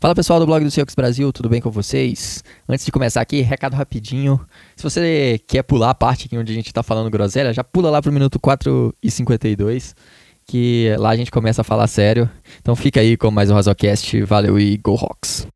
Fala pessoal do blog do Seahawks Brasil, tudo bem com vocês? Antes de começar aqui, recado rapidinho. Se você quer pular a parte aqui onde a gente tá falando groselha, já pula lá pro minuto 4 e 52, que lá a gente começa a falar sério. Então fica aí com mais um Razocast, valeu e Go Hawks!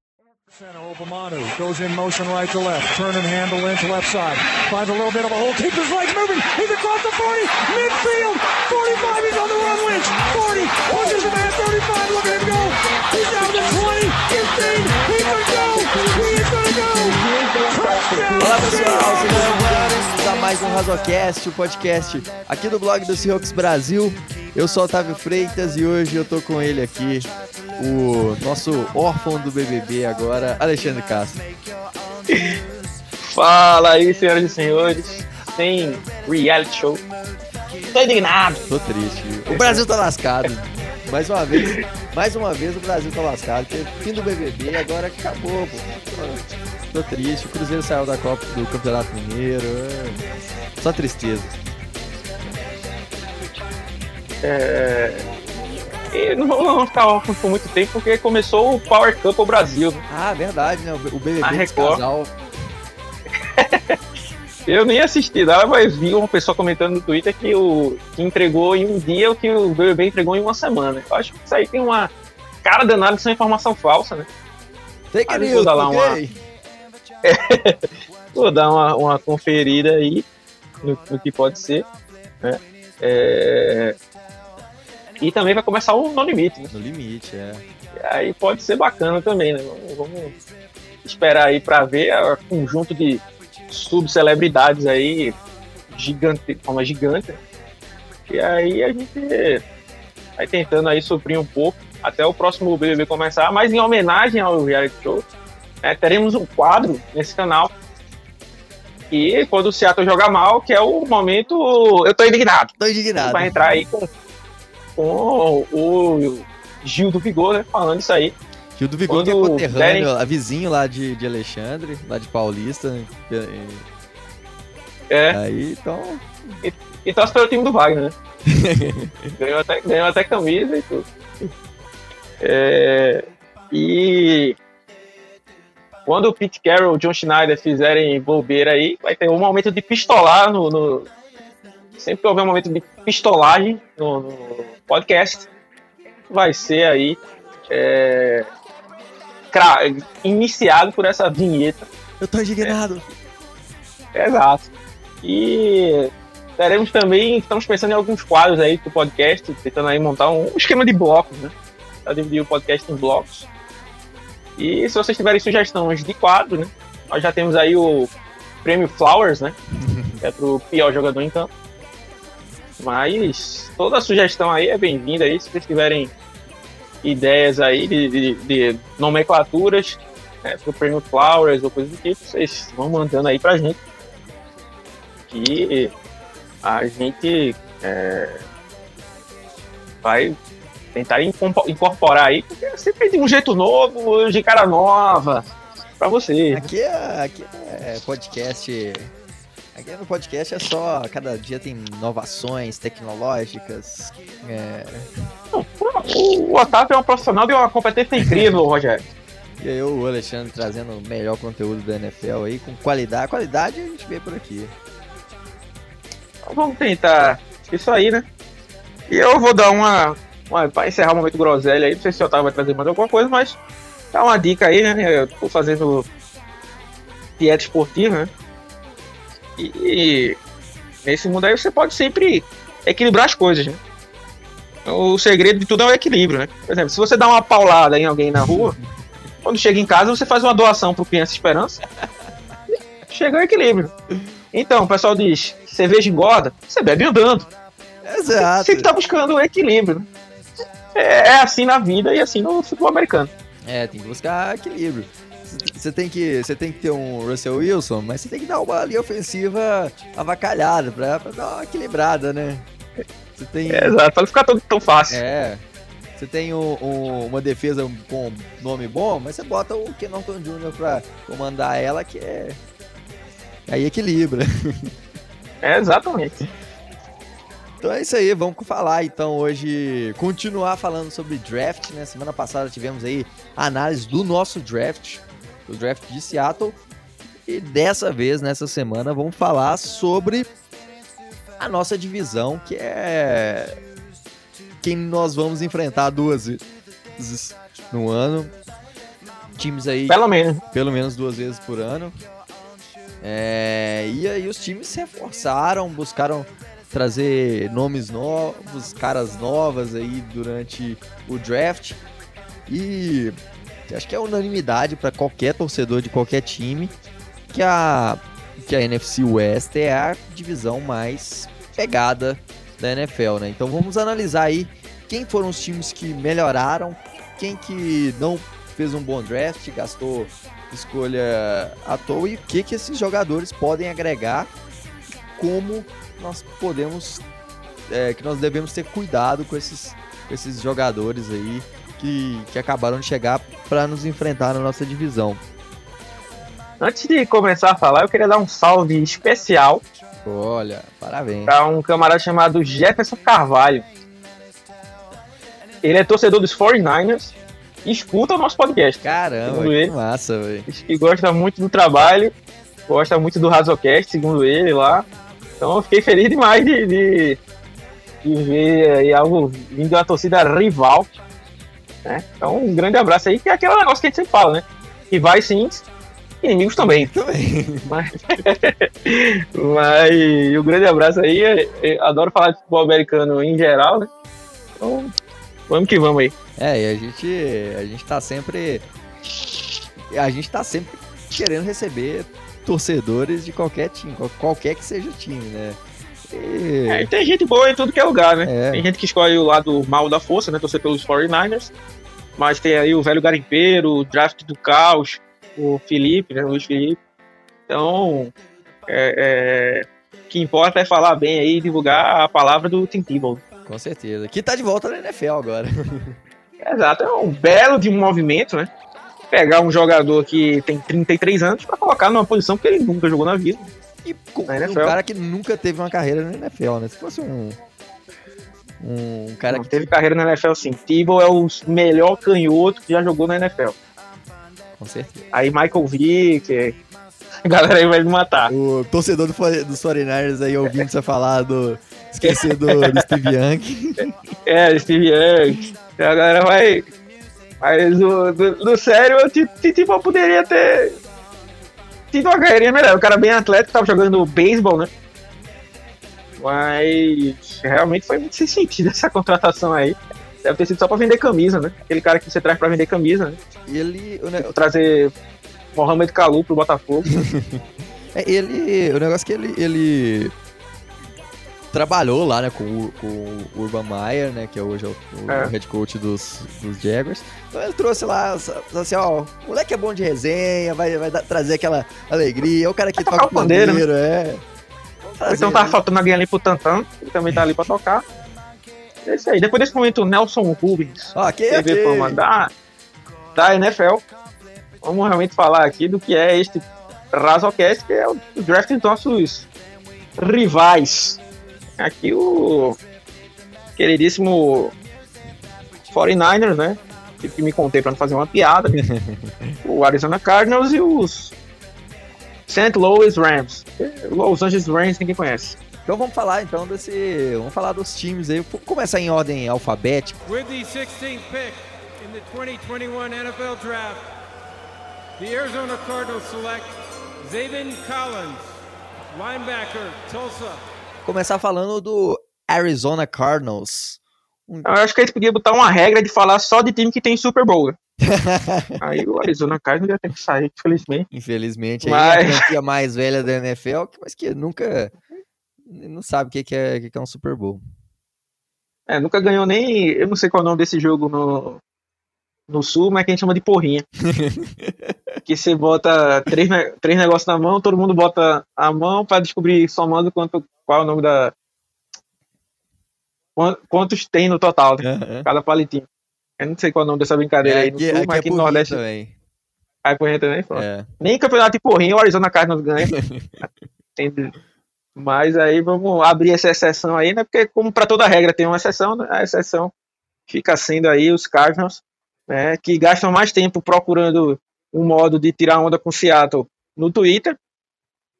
Obamanu goes in motion right to left. Turn and handle into left side. Finds a little bit of a hole. Keeps his legs moving. He's across the 40. Midfield. 45. He's on the run. Lynch. 40. Pushes the man. 35. Look at him go. He's down to 20. 15. He could go. He is going to go. Olá pessoal, sejam bem-vindos a mais um Razocast, o podcast aqui do blog do Seahawks Brasil. Eu sou Otávio Freitas e hoje eu tô com ele aqui, o nosso órfão do BBB agora, Alexandre Castro. Fala aí, senhoras e senhores. Tem reality show. Tô indignado. Tô triste. O Brasil tá lascado. Mais uma vez, mais uma vez o Brasil tá lascado. Porque fim do BBB agora acabou, pô. Tô triste. O Cruzeiro saiu da Copa do Campeonato Mineiro. Só tristeza. É, e não vamos ficar órfãos por muito tempo, porque começou o Power Cup o Brasil. Ah, verdade, né? O BBB Record. casal. Eu nem assisti lá, mas vi uma pessoa comentando no Twitter que, o, que entregou em um dia o que o BBB entregou em uma semana. Eu acho que isso aí tem uma cara danada de ser informação falsa, né? Fake news, lá uma... vou dar uma, uma conferida aí no, no que pode ser. Né? É... E também vai começar o No Limite, né? No Limite, é. E aí pode ser bacana também, né? Vamos esperar aí para ver o conjunto de subcelebridades aí, gigante, forma gigante. E aí a gente vai tentando aí suprir um pouco até o próximo BBB começar, mas em homenagem ao reality show, né, teremos um quadro nesse canal e quando o Seattle joga mal, que é o momento eu tô indignado. Tô indignado. Vai entrar aí com com o Gil do Vigor, né? Falando isso aí. Gil do Vigor, que é conterrâneo, derem... a vizinho lá de, de Alexandre, lá de Paulista. É. Aí, então. E, e torce pelo time do Wagner, né? ganhou, até, ganhou até camisa e tudo. É, e quando o Pete Carroll e o John Schneider fizerem bobeira aí, vai ter um momento de pistolar no, no sempre que houver um momento de pistolagem no, no podcast, vai ser aí é, iniciado por essa vinheta. Eu tô indignado. É, exato. E teremos também, estamos pensando em alguns quadros aí do podcast, tentando aí montar um, esquema de blocos, né? Pra dividir o podcast em blocos. E se vocês tiverem sugestões de quadro, né? Nós já temos aí o prêmio Flowers, né? Que é pro pior jogador em campo. Mas toda sugestão aí é bem-vinda aí, se vocês tiverem ideias aí de, de, de nomenclaturas né, para o Prêmio Flowers ou coisa do tipo, vocês vão mandando aí pra gente. Que a gente é, vai tentar incorporar aí, porque é sempre de um jeito novo, de cara nova, para você. Aqui é, aqui é podcast Aqui no podcast é só, cada dia tem inovações tecnológicas. É... O Otávio é um profissional de uma competência incrível, Rogério. E aí o Alexandre trazendo o melhor conteúdo da NFL aí, com qualidade. Qualidade a gente vê por aqui. Vamos tentar isso aí, né? E eu vou dar uma. Para encerrar o momento groselha aí, não sei se o Otávio vai trazer mais alguma coisa, mas dá uma dica aí, né? Eu tô fazendo dieta esportiva, né? E, nesse mundo aí você pode sempre equilibrar as coisas, né? O segredo de tudo é o equilíbrio, né? Por exemplo, se você dá uma paulada em alguém na rua, quando chega em casa você faz uma doação pro Criança Esperança, chega ao equilíbrio. Então, o pessoal diz, cerveja engorda, você bebe andando. Exato. Você que tá buscando o equilíbrio. É, é assim na vida e assim no futebol americano. É, tem que buscar equilíbrio. Você tem, que, você tem que ter um Russell Wilson, mas você tem que dar uma linha ofensiva avacalhada pra, pra dar uma equilibrada, né? Você tem... É, exato, pra não ficar tão, tão fácil. É. Você tem um, um, uma defesa com nome bom, mas você bota o Kenonton Jr. pra comandar ela, que é. Aí equilibra. É, exatamente. Então é isso aí, vamos falar então hoje, continuar falando sobre draft, né? Semana passada tivemos aí a análise do nosso draft, o draft de Seattle. E dessa vez, nessa semana, vamos falar sobre a nossa divisão, que é quem nós vamos enfrentar duas vezes no ano. Times aí. Pelo menos. Pelo menos duas vezes por ano. É, e aí os times se reforçaram, buscaram trazer nomes novos, caras novas aí durante o draft. E acho que é unanimidade para qualquer torcedor de qualquer time que a, que a NFC West é a divisão mais pegada da NFL, né? Então vamos analisar aí quem foram os times que melhoraram, quem que não fez um bom draft, gastou escolha à toa e o que, que esses jogadores podem agregar, como nós podemos, é, que nós devemos ter cuidado com esses, com esses jogadores aí que, que acabaram de chegar para nos enfrentar na nossa divisão. Antes de começar a falar, eu queria dar um salve especial. Olha, parabéns. Para um camarada chamado Jefferson Carvalho. Ele é torcedor dos 49ers e escuta o nosso podcast. Caramba, que ele. massa, velho. Que gosta muito do trabalho, gosta muito do Razocast, segundo ele lá. Então eu fiquei feliz demais de, de, de ver aí algo vindo uma torcida rival. Né? Então um grande abraço aí, que é aquele negócio que a gente sempre fala, né? Rivais sim, inimigos também. Também. Mas, mas um grande abraço aí. Eu adoro falar de futebol americano em geral, né? Então, vamos que vamos aí. É, e a gente, a gente tá sempre. A gente tá sempre querendo receber torcedores de qualquer time, qualquer que seja o time, né? E... É, tem gente boa em tudo que é lugar, né? É. Tem gente que escolhe o lado mal da força, né? Torcer pelos 49ers. Mas tem aí o velho garimpeiro, o draft do caos, o Felipe, né? O Luiz Felipe. Então, é, é, o que importa é falar bem aí e divulgar a palavra do Tim Tebow. Com certeza. Que tá de volta na NFL agora. Exato, é um belo de um movimento, né? Pegar um jogador que tem 33 anos para colocar numa posição que ele nunca jogou na vida. E um cara que nunca teve uma carreira na NFL, né? Se fosse um. Um cara Não, que teve carreira na NFL sim. Tebow é o melhor canhoto que já jogou na NFL. Com certeza. Aí Michael Vick, a galera aí vai me matar. O torcedor do, dos 49ers aí ouvindo você falar do. Esquecer do, do Steve Young. É, Steve Young. A galera vai. Mas do, do, do sério, eu tipo, poderia ter tido uma carreirinha melhor. O cara bem atlético, tava jogando beisebol, né? Mas realmente foi muito sem sentido essa contratação aí. Deve ter sido só pra vender camisa, né? Aquele cara que você traz pra vender camisa, né? Ele. Né, trazer Mohamed Kalu pro Botafogo. é, ele. O negócio é que ele. ele trabalhou lá, né, com, o, com o Urban Meyer, né, que é hoje o, o é. head coach dos, dos Jaguars. Então ele trouxe lá, assim, ó, o moleque é bom de resenha, vai, vai dar, trazer aquela alegria, é o cara que toca o pandeiro, pandeiro é. Então tava faltando alguém ali pro Tantan, que também tá ali pra tocar. É isso aí. Depois desse momento, o Nelson Rubens. Ok, TV okay. Fama da, da NFL. Vamos realmente falar aqui do que é este Razocast, que é o draft dos nossos rivais aqui o queridíssimo 49ers, né? Que me contei para não fazer uma piada. o Arizona Cardinals e os St. Louis Rams. Los Angeles Rams ninguém conhece. Então vamos falar então desse, vamos falar dos times aí. Vamos começar em ordem alfabética. With the 16th pick in the 2021 NFL Draft, the Arizona Cardinals select Zayvon Collins, linebacker, Tulsa começar falando do Arizona Cardinals. Eu acho que eles podiam botar uma regra de falar só de time que tem Super Bowl. Aí o Arizona Cardinals ia ter que sair, infelizmente. Infelizmente, mas... aí a franquia mais velha da NFL, mas que nunca não sabe o que é, que é um Super Bowl. É, nunca ganhou nem. Eu não sei qual é o nome desse jogo no, no sul, mas que a gente chama de porrinha. que você bota três, três negócios na mão, todo mundo bota a mão para descobrir somando quanto, qual é o nome da. Quantos tem no total, né? uhum. cada palitinho. Eu não sei qual é o nome dessa brincadeira é, aí no aqui, sul, aqui mas aqui é no Nordeste. Também. Aí porrinha também? É. Nem campeonato de porrinha o Arizona Cardinals ganha. Mas aí vamos abrir essa exceção aí, né? Porque como para toda regra tem uma exceção, né? a exceção fica sendo aí os Cardinals, né? Que gastam mais tempo procurando um modo de tirar onda com Seattle no Twitter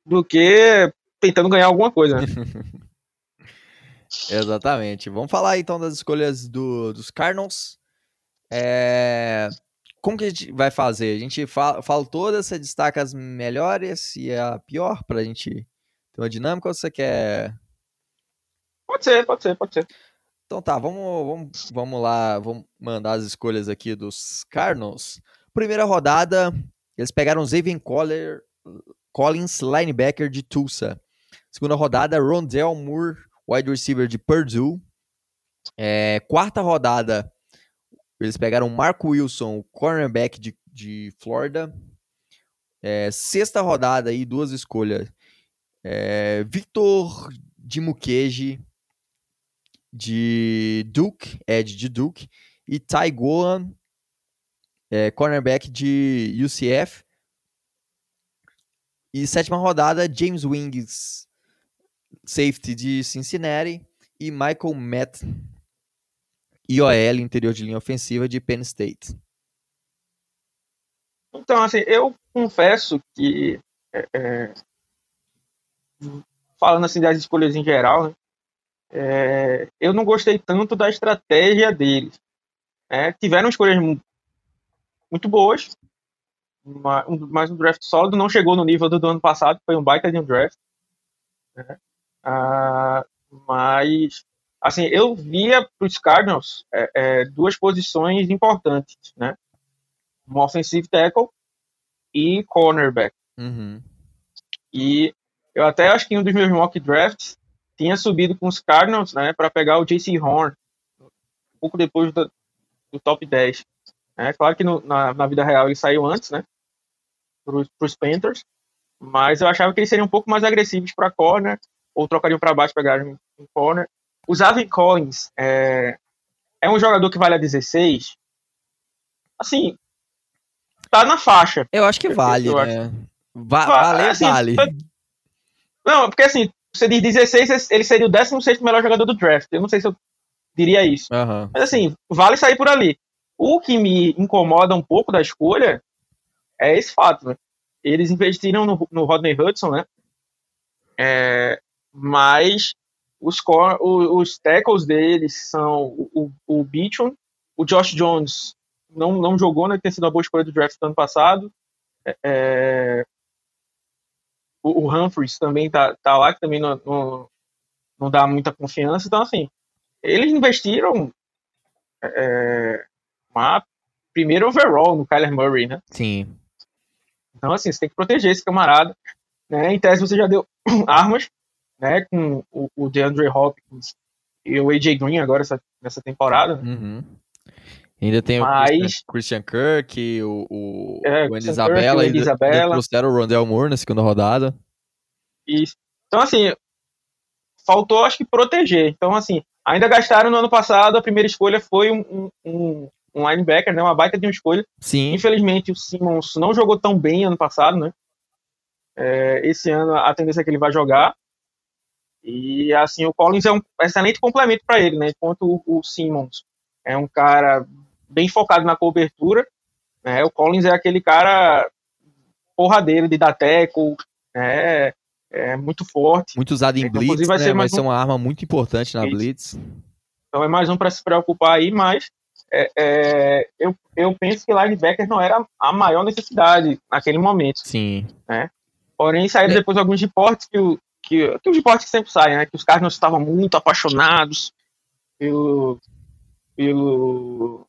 do que tentando ganhar alguma coisa. Né? Exatamente. Vamos falar então das escolhas do, dos Cardinals. É... Como que a gente vai fazer? A gente fala, fala todas, você destaca as melhores e a pior para a gente ter uma dinâmica ou você quer. Pode ser, pode ser, pode ser. Então tá, vamos, vamos, vamos lá, vamos mandar as escolhas aqui dos Cardinals. Primeira rodada, eles pegaram Collier, Collins, linebacker de Tulsa. Segunda rodada, Rondell Moore, wide receiver de Purdue. É, quarta rodada, eles pegaram Marco Wilson, cornerback de, de Florida. É, sexta rodada aí, duas escolhas. É, Victor Dimukeji, de Duke, Ed de Duke. E Ty Golan, é, cornerback de UCF. E sétima rodada, James Wings, safety de Cincinnati. E Michael Matt, IOL, interior de linha ofensiva de Penn State. Então, assim, eu confesso que, é, é, falando assim das escolhas em geral, né, é, eu não gostei tanto da estratégia deles. É, tiveram escolhas muito boas, mas um draft sólido não chegou no nível do, do ano passado, foi um baita de um draft. Né? Ah, mas assim, eu via para os Cardinals é, é, duas posições importantes, né? Um offensive tackle e cornerback. Uhum. E eu até acho que em um dos meus mock drafts tinha subido com os Cardinals, né, para pegar o JC Horn, um pouco depois do, do top 10. É claro que no, na, na, vida real ele saiu antes, né, para os Panthers, mas eu achava que eles seriam um pouco mais agressivos para corner, ou trocariam para baixo, pegarem em corner. O Zavin Collins é, é um jogador que vale a 16. Assim, tá na faixa. Eu acho que vale, eu né? Acho. Va vale, assim, vale. Não, porque assim, você diz 16, ele seria o 16 melhor jogador do draft. Eu não sei se eu diria isso. Uhum. Mas assim, vale sair por ali. O que me incomoda um pouco da escolha é esse fato, né? Eles investiram no, no Rodney Hudson, né? É, mas os, core, os, os tackles deles são o, o, o Beachum, o Josh Jones não, não jogou, né? Tem sido uma boa escolha do draft do ano passado. É, é o, o, Humphries também tá, tá lá, que também não, não, não dá muita confiança. Então, assim, eles investiram é, uma primeiro overall no Kyler Murray, né? Sim. Então, assim, você tem que proteger esse camarada. Né? Em tese, você já deu armas né, com o, o DeAndre Hopkins e o AJ Green agora essa, nessa temporada. Né? Uhum. Ainda tem Mas, o Christian Kirk, o, o, é, o Isabella, Kirk, o Isabella. trouxeram o Rondell Moore na segunda rodada. Isso. Então, assim, faltou, acho que, proteger. Então, assim, ainda gastaram no ano passado, a primeira escolha foi um, um, um linebacker, né, uma baita de uma escolha. Sim. Infelizmente, o Simmons não jogou tão bem ano passado, né? É, esse ano a tendência é que ele vai jogar. E assim, o Collins é um excelente complemento para ele, né? Enquanto o, o, Simmons é um cara bem focado na cobertura, né? O Collins é aquele cara porradeiro de dar teco, né? É muito forte. Muito usado em então, blitz, vai, né? ser vai ser uma arma muito importante na blitz. Então é mais um para se preocupar aí, mas é, é, eu, eu penso que linebacker não era a maior necessidade naquele momento. Sim. Né? Porém, saíram é. depois alguns reportes que o, que, que os reportes sempre saem, né? Que os Cardinals estavam muito apaixonados pelo, pelo,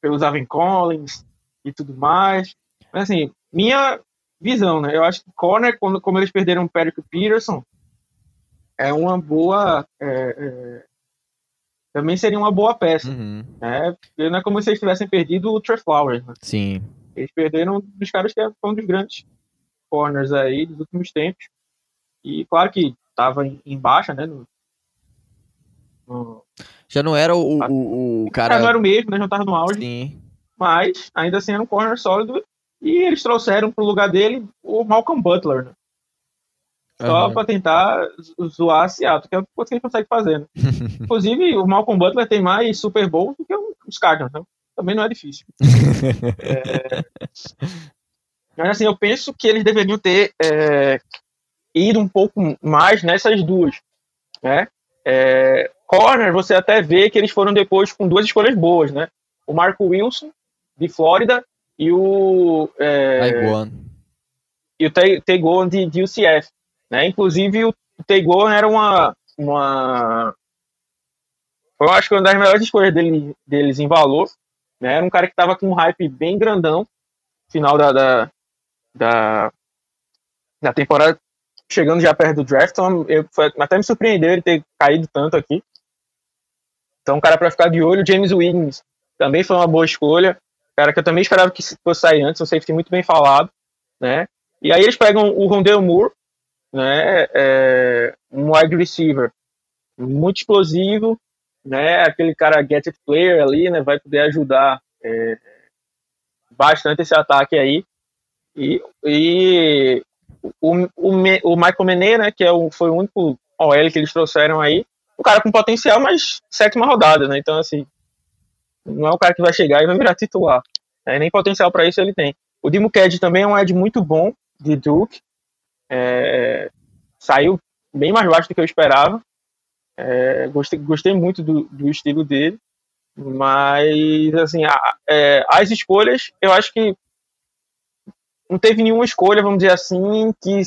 pelo Zavin Collins e tudo mais. Mas assim, minha visão, né? Eu acho que corner, quando, como eles perderam o Patrick Peterson, é uma boa. É, é, também seria uma boa peça. Uhum. Né? Porque não é como se eles tivessem perdido o Trey Flowers. Né? Sim. Eles perderam dos caras que é um dos grandes corners aí dos últimos tempos. E claro que estava em, baixa, né? No, no... Já não era o, o, o cara. Já não era o mesmo, né? Já estava no auge. Sim. Mas ainda assim era um corner sólido. E eles trouxeram para o lugar dele o Malcolm Butler, né? só Aham. pra tentar zoar Seattle, que é o que ele consegue fazer. Né? Inclusive, o Malcolm Butler tem mais Super Bowl do que os Cardinals, então também não é difícil. é... Mas assim, eu penso que eles deveriam ter é, ido um pouco mais nessas duas, né? É, corner, você até vê que eles foram depois com duas escolhas boas, né? O Marco Wilson, de Flórida, e o... É, e o Tegon de, de UCF. Né? Inclusive, o Tegon era uma, uma. Eu acho que uma das melhores escolhas dele, deles em valor. Né? Era um cara que estava com um hype bem grandão. Final da, da, da, da temporada, chegando já perto do draft. Então, eu, foi, até me surpreendeu ele ter caído tanto aqui. Então, um cara para ficar de olho. James Wiggins também foi uma boa escolha. Cara que eu também esperava que fosse sair antes. Um safety muito bem falado. Né? E aí eles pegam o Rondell Moore, né, é, um wide receiver muito explosivo, né, aquele cara get it player ali, né, vai poder ajudar é, bastante esse ataque aí. E, e o, o, o Michael Menet, né, que é o, foi o único OL que eles trouxeram aí, um cara com potencial, mas sétima rodada, né, então assim, não é o cara que vai chegar e vai virar titular, né, nem potencial para isso ele tem. O Dimo Ked também é um Ed muito bom, de Duke. É, saiu bem mais baixo do que eu esperava. É, gostei, gostei muito do, do, estilo dele. Mas, assim, a, é, as escolhas, eu acho que não teve nenhuma escolha, vamos dizer assim, que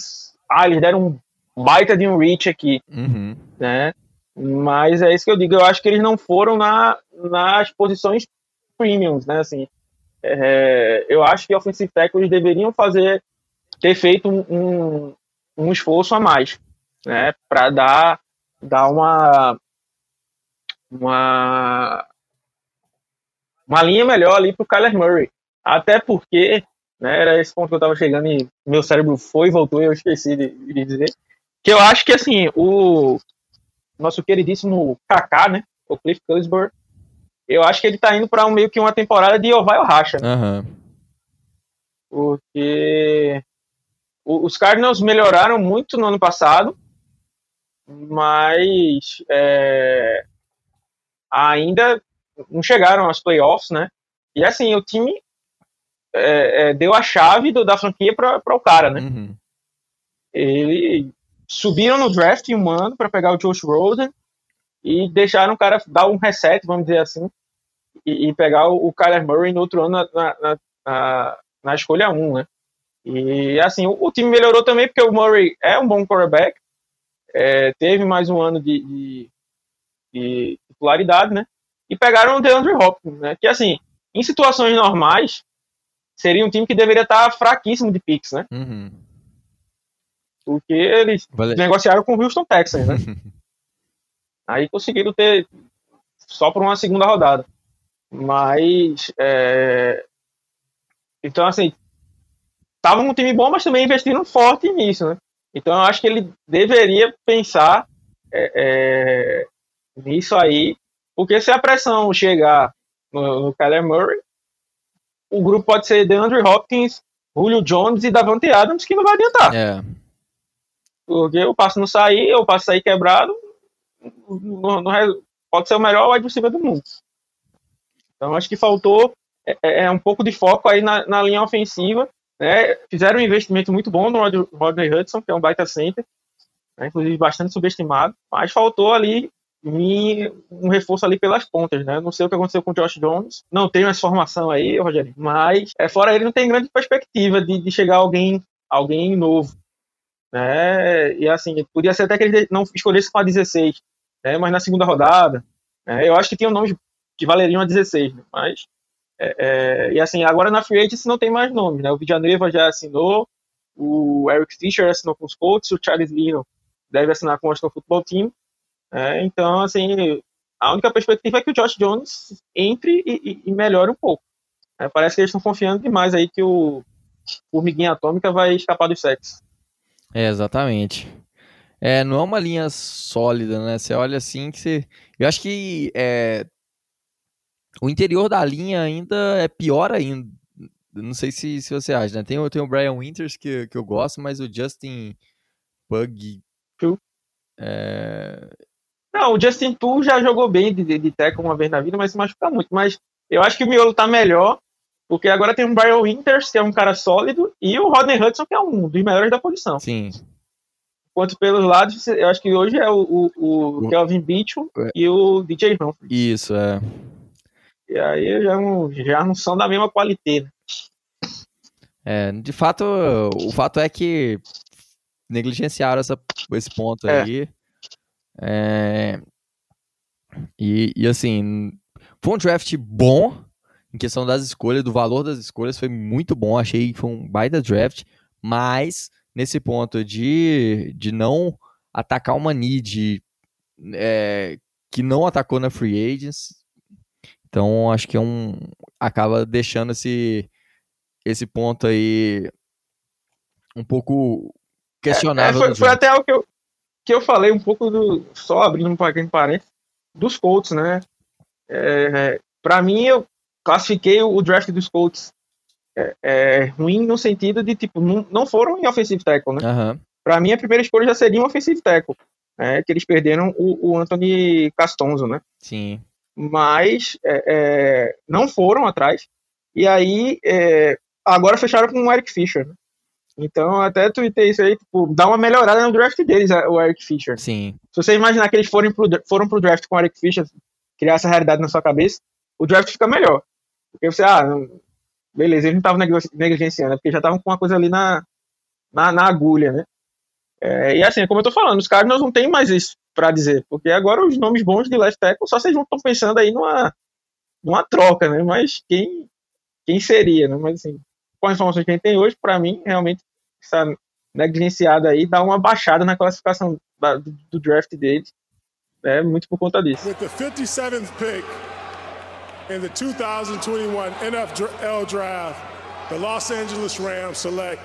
ah, eles deram um baita de um reach aqui. Uhum. Né? Mas é isso que eu digo, eu acho que eles não foram na, nas posições premiums, né? Assim, é, eu acho que offensive tackles deveriam fazer ter feito um, um, um esforço a mais, né, para dar, dar uma, uma, uma linha melhor ali para o Kyler Murray. Até porque, né, era esse ponto que eu estava chegando e meu cérebro foi e voltou e eu esqueci de, de, dizer, que eu acho que, assim, o nosso queridíssimo Kaká, né, o Cliff Cusburn, eu acho que ele está indo para um, meio que uma temporada de ou vai ou racha. Né? Uhum. Porque os Cardinals melhoraram muito no ano passado, mas é, ainda não chegaram aos playoffs, né? E assim, o time é, é, deu a chave do, da franquia para o cara, né? Uhum. Ele subiram no draft em um ano para pegar o Josh Rosen e deixaram o cara dar um reset, vamos dizer assim, e, e pegar o, o Kyler Murray no outro ano na, na, na, na escolha 1, né? E assim, o, o, time melhorou também porque o Murray é um bom quarterback, é, teve mais um ano de, de, de, né? E pegaram o DeAndre Hopkins, né? Que assim, em situações normais, seria um time que deveria estar fraquíssimo de picks, né? Uhum. Porque eles vale. negociaram com o Houston Texans, né? Aí conseguiram ter só por uma segunda rodada. Mas. É... Então, assim, tava um time bom, mas também investindo forte nisso, né? Então eu acho que ele deveria pensar é, é, nisso aí, porque se a pressão chegar no, no Kyler Murray, o grupo pode ser DeAndre Hopkins, Julio Jones e Davante Adams, que não vai adiantar. É. Porque o passo não sair, o passo sair quebrado, no, no, pode ser o melhor wide receiver do mundo. Então acho que faltou é, é um pouco de foco aí na, na linha ofensiva né, fizeram um investimento muito bom no Rodney Hudson, que é um baita center, né, inclusive bastante subestimado, mas faltou ali um reforço ali pelas pontas, né? Não sei o que aconteceu com o Josh Jones, não tenho essa formação aí, Rogério, mas é, fora ele não tem grande perspectiva de, de chegar alguém, alguém novo, né? E assim, podia ser até que ele não escolhesse com a 16, né? Mas na segunda rodada, né, eu acho que tinha nomes que valeriam a 16, né? mas é, é, e assim, agora na Free Agency não tem mais nomes, né? O Villanueva já assinou, o Eric Fischer assinou com os Colts, o Charles Lino deve assinar com o Washington Football Team. É, então, assim, a única perspectiva é que o Josh Jones entre e, e, e melhore um pouco. É, parece que eles estão confiando demais aí que o Formiguinha Atômica vai escapar dos sexos. É, exatamente. É, não é uma linha sólida, né? Você olha assim que você. Eu acho que é, o interior da linha ainda é pior ainda. Não sei se, se você acha, né? Tem, tem o Brian Winters que, que eu gosto, mas o Justin Pug. É... Não, o Justin Tu já jogou bem de, de, de uma vez na vida, mas se machuca muito. Mas eu acho que o miolo tá melhor, porque agora tem o Brian Winters, que é um cara sólido, e o Rodney Hudson, que é um dos melhores da posição. Sim. Enquanto pelos lados, eu acho que hoje é o, o, o Kelvin Beachum É. e o DJ Humphrey. Isso, é. E aí já não, já não são da mesma qualidade. né? É, de fato, o fato é que negligenciaram essa, esse ponto É. aí. É, e, e assim, foi um draft bom em questão das escolhas, do valor das escolhas, foi muito bom. Achei que foi um baita draft, mas nesse ponto de, de não atacar uma need é, que não atacou na free agents. Então acho que é um. acaba deixando esse, esse ponto aí um pouco É, questionável. foi, no foi draft. até o que eu, que eu falei um pouco do. Só abrindo um parênteses, dos Colts, né? É, para mim, eu classifiquei o draft dos Colts é, é, ruim no sentido de, tipo, não, não foram em offensive tackle, né? Aham, Para mim, a primeira escolha já seria um offensive tackle. né, que eles perderam o, o Anthony Castonzo, né? sim. Mas é, é, não foram atrás. E aí, é, agora fecharam com o Eric Fischer. né? Então, eu até tuitei isso aí, tipo, dá uma melhorada no draft deles, o Eric Fischer. Sim. Se você imaginar que eles forem pro, foram pro draft com o Eric Fischer, criar essa realidade na sua cabeça, o draft fica melhor. Porque você, ah, beleza, eles não estavam negligenciando, é porque já estavam com uma coisa ali na, na, na agulha, né? É, e assim, como eu tô falando, os Cardinals não tem mais isso pra dizer, porque agora os nomes bons de left tackle, só vocês não estão pensando aí numa, numa troca, né? Mas quem, quem seria, né? Mas assim, com as informações que a gente tem hoje, pra mim, realmente, essa negligenciada aí dá uma baixada na classificação da- do, do draft deles. É muito por conta disso. With the 57th pick in the 2021 NFL Draft, the Los Angeles Rams select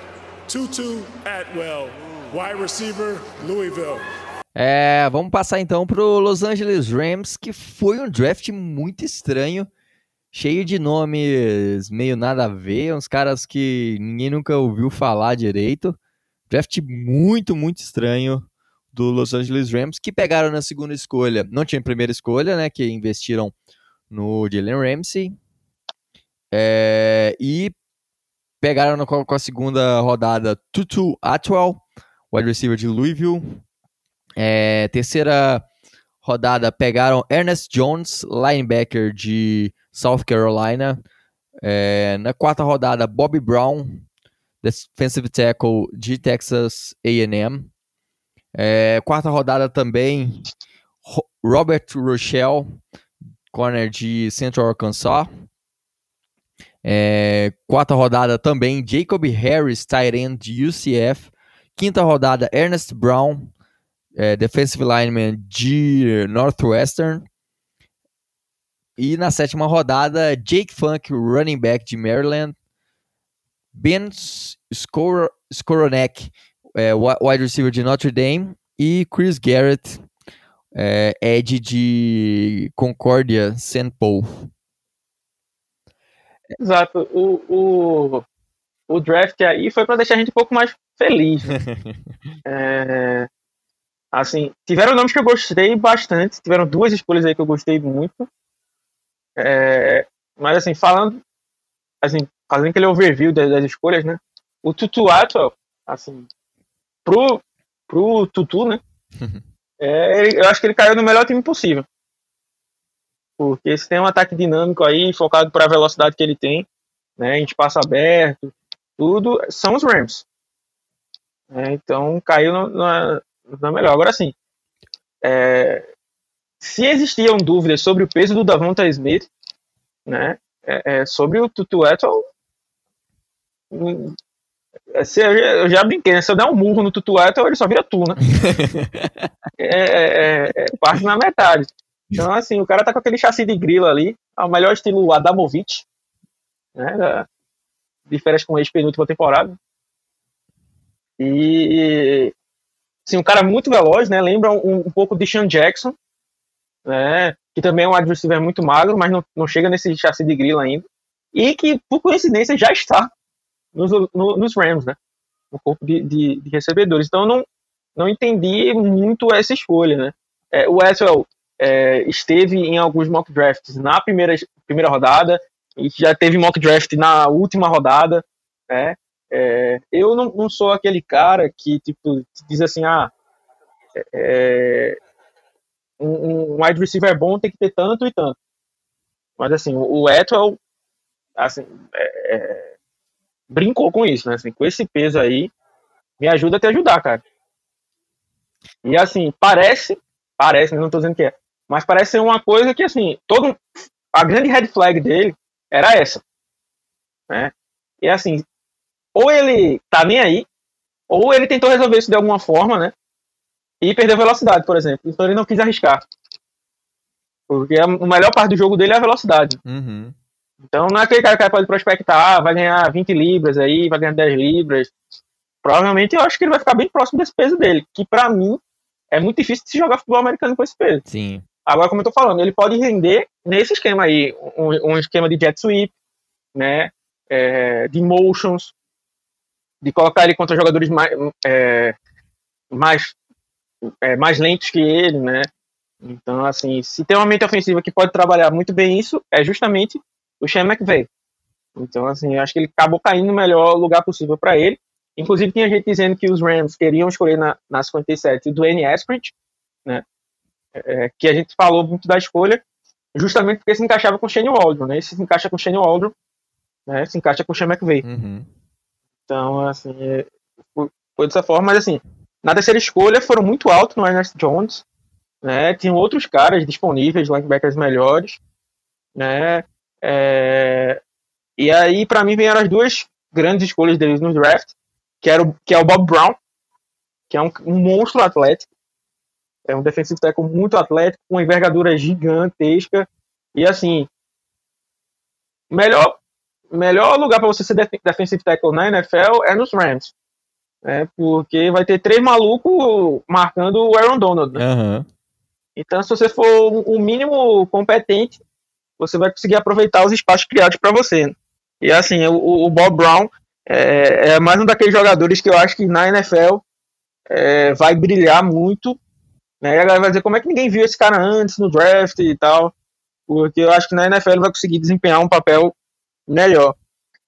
Tutu Atwell, wide receiver, Louisville. É, vamos passar então pro Los Angeles Rams, que foi um draft muito estranho, cheio de nomes meio nada a ver, uns caras que ninguém nunca ouviu falar direito. Draft muito, muito estranho do Los Angeles Rams, que pegaram na segunda escolha, não tinha primeira escolha, né, que investiram no Jalen Ramsey, é, e pegaram com a segunda rodada Tutu Atwell, wide receiver de Louisville, é, terceira rodada pegaram Ernest Jones, linebacker de South Carolina. É, na quarta rodada, Bobby Brown, defensive tackle de Texas A&M. É, quarta rodada também, Ro- Robert Rochelle, corner de Central Arkansas. É, quarta rodada também, Jacob Harris, tight end de UCF. Quinta rodada, Ernest Brown, é, defensive lineman de Northwestern. E na sétima rodada, Jake Funk, running back de Maryland. Ben Skor Skoronek, é, wi- wide receiver de Notre Dame. E Chris Garrett, é, Ed de Concordia, St. Paul. Exato. O, o, o draft aí foi para deixar a gente um pouco mais feliz. né? É, assim, tiveram nomes que eu gostei bastante. Tiveram duas escolhas aí que eu gostei muito. É, mas assim, falando, assim, fazendo aquele overview das, das escolhas, né? O Tutu Atwell, assim, pro, pro Tutu, né? É, ele- eu acho que ele caiu no melhor time possível. Porque se tem um ataque dinâmico aí, focado para a velocidade que ele tem, né, em espaço aberto, tudo, são os Rams. É, então caiu no- na, melhor. Agora sim, é, se existiam dúvidas sobre o peso do Davonta Smith, né, é, é, sobre o Tutu é, se eu, já- brinquei, né, se eu der um murro no Tutu Atwell, ele só vira tu, né? é, é, é, parte na metade. Então, assim, o cara tá com aquele chassi de grilo ali, é o melhor estilo Adamovic, né, de férias com ex penúltima temporada. E, assim, um cara muito veloz, né, lembra um, um pouco de Sean Jackson, né, que também é um receiver muito magro, mas não, não chega nesse chassi de grilo ainda, e que, por coincidência, já está nos, no- nos Rams, né, no corpo de, de, de recebedores. Então, não, não entendi muito essa escolha, né? É, o Westwell é, esteve em alguns mock drafts na primeira, primeira rodada e já teve mock draft na última rodada, né? É, eu não, não, sou aquele cara que tipo diz assim, ah, é, um, um wide receiver bom tem que ter tanto e tanto. Mas assim, o Etwell assim, é, é, brincou com isso, né? Assim, com esse peso aí, me ajuda a te ajudar, cara. E assim, parece, parece, não tô dizendo que é, mas parece ser uma coisa que assim, todo a grande red flag dele era essa, né? E assim, ou ele tá nem aí, ou ele tentou resolver isso de alguma forma, né? E perdeu velocidade, por exemplo. Então ele não quis arriscar. Porque a melhor parte do jogo dele é a velocidade. Uhum. Então não é aquele cara que pode prospectar, ah, vai ganhar 20 libras aí, vai ganhar 10 libras. Provavelmente eu acho que ele vai ficar bem próximo desse peso dele, que para mim é muito difícil de se jogar futebol americano com esse peso. Sim. Agora, como eu tô falando, ele pode render nesse esquema aí, um, um esquema de jet sweep, né, é, de motions, de colocar ele contra jogadores mais, é, mais, é, mais lentos que ele, né, então, assim, se tem uma mente ofensiva que pode trabalhar muito bem isso, é justamente o Sean McVay. Então, assim, eu acho que ele acabou caindo no melhor lugar possível para ele. Inclusive, tinha gente dizendo que os Rams queriam escolher na, na 57 o Dwayne Eskridge, né? É, que a gente falou muito da escolha, justamente porque se encaixava com o Shane Waldron, né? se encaixa com o Shane Waldron, né? Se encaixa com o Sean McVay. Uhum. Então, assim, é, foi, foi, dessa forma, mas assim, na terceira escolha foram muito altos no Ernest Jones, né? Tinham outros caras disponíveis, linebackers melhores, né? É... E aí, para mim, vieram as duas grandes escolhas deles no draft, que, era o, que é o Bob Brown, que é um, um monstro atlético, é um defensivo tackle muito atlético, com uma envergadura gigantesca, e assim, melhor, melhor lugar para você ser def defensive tackle na NFL é nos Rams, né, porque vai ter três malucos marcando o Aaron Donald, né? Uhum. Então, se você for o mínimo competente, você vai conseguir aproveitar os espaços criados para você. E assim, o, o, Bob Brown é, é, mais um daqueles jogadores que eu acho que na NFL é, vai brilhar muito. Né? E a galera vai dizer como é que ninguém viu esse cara antes no draft e tal. Porque eu acho que na NFL ele vai conseguir desempenhar um papel melhor.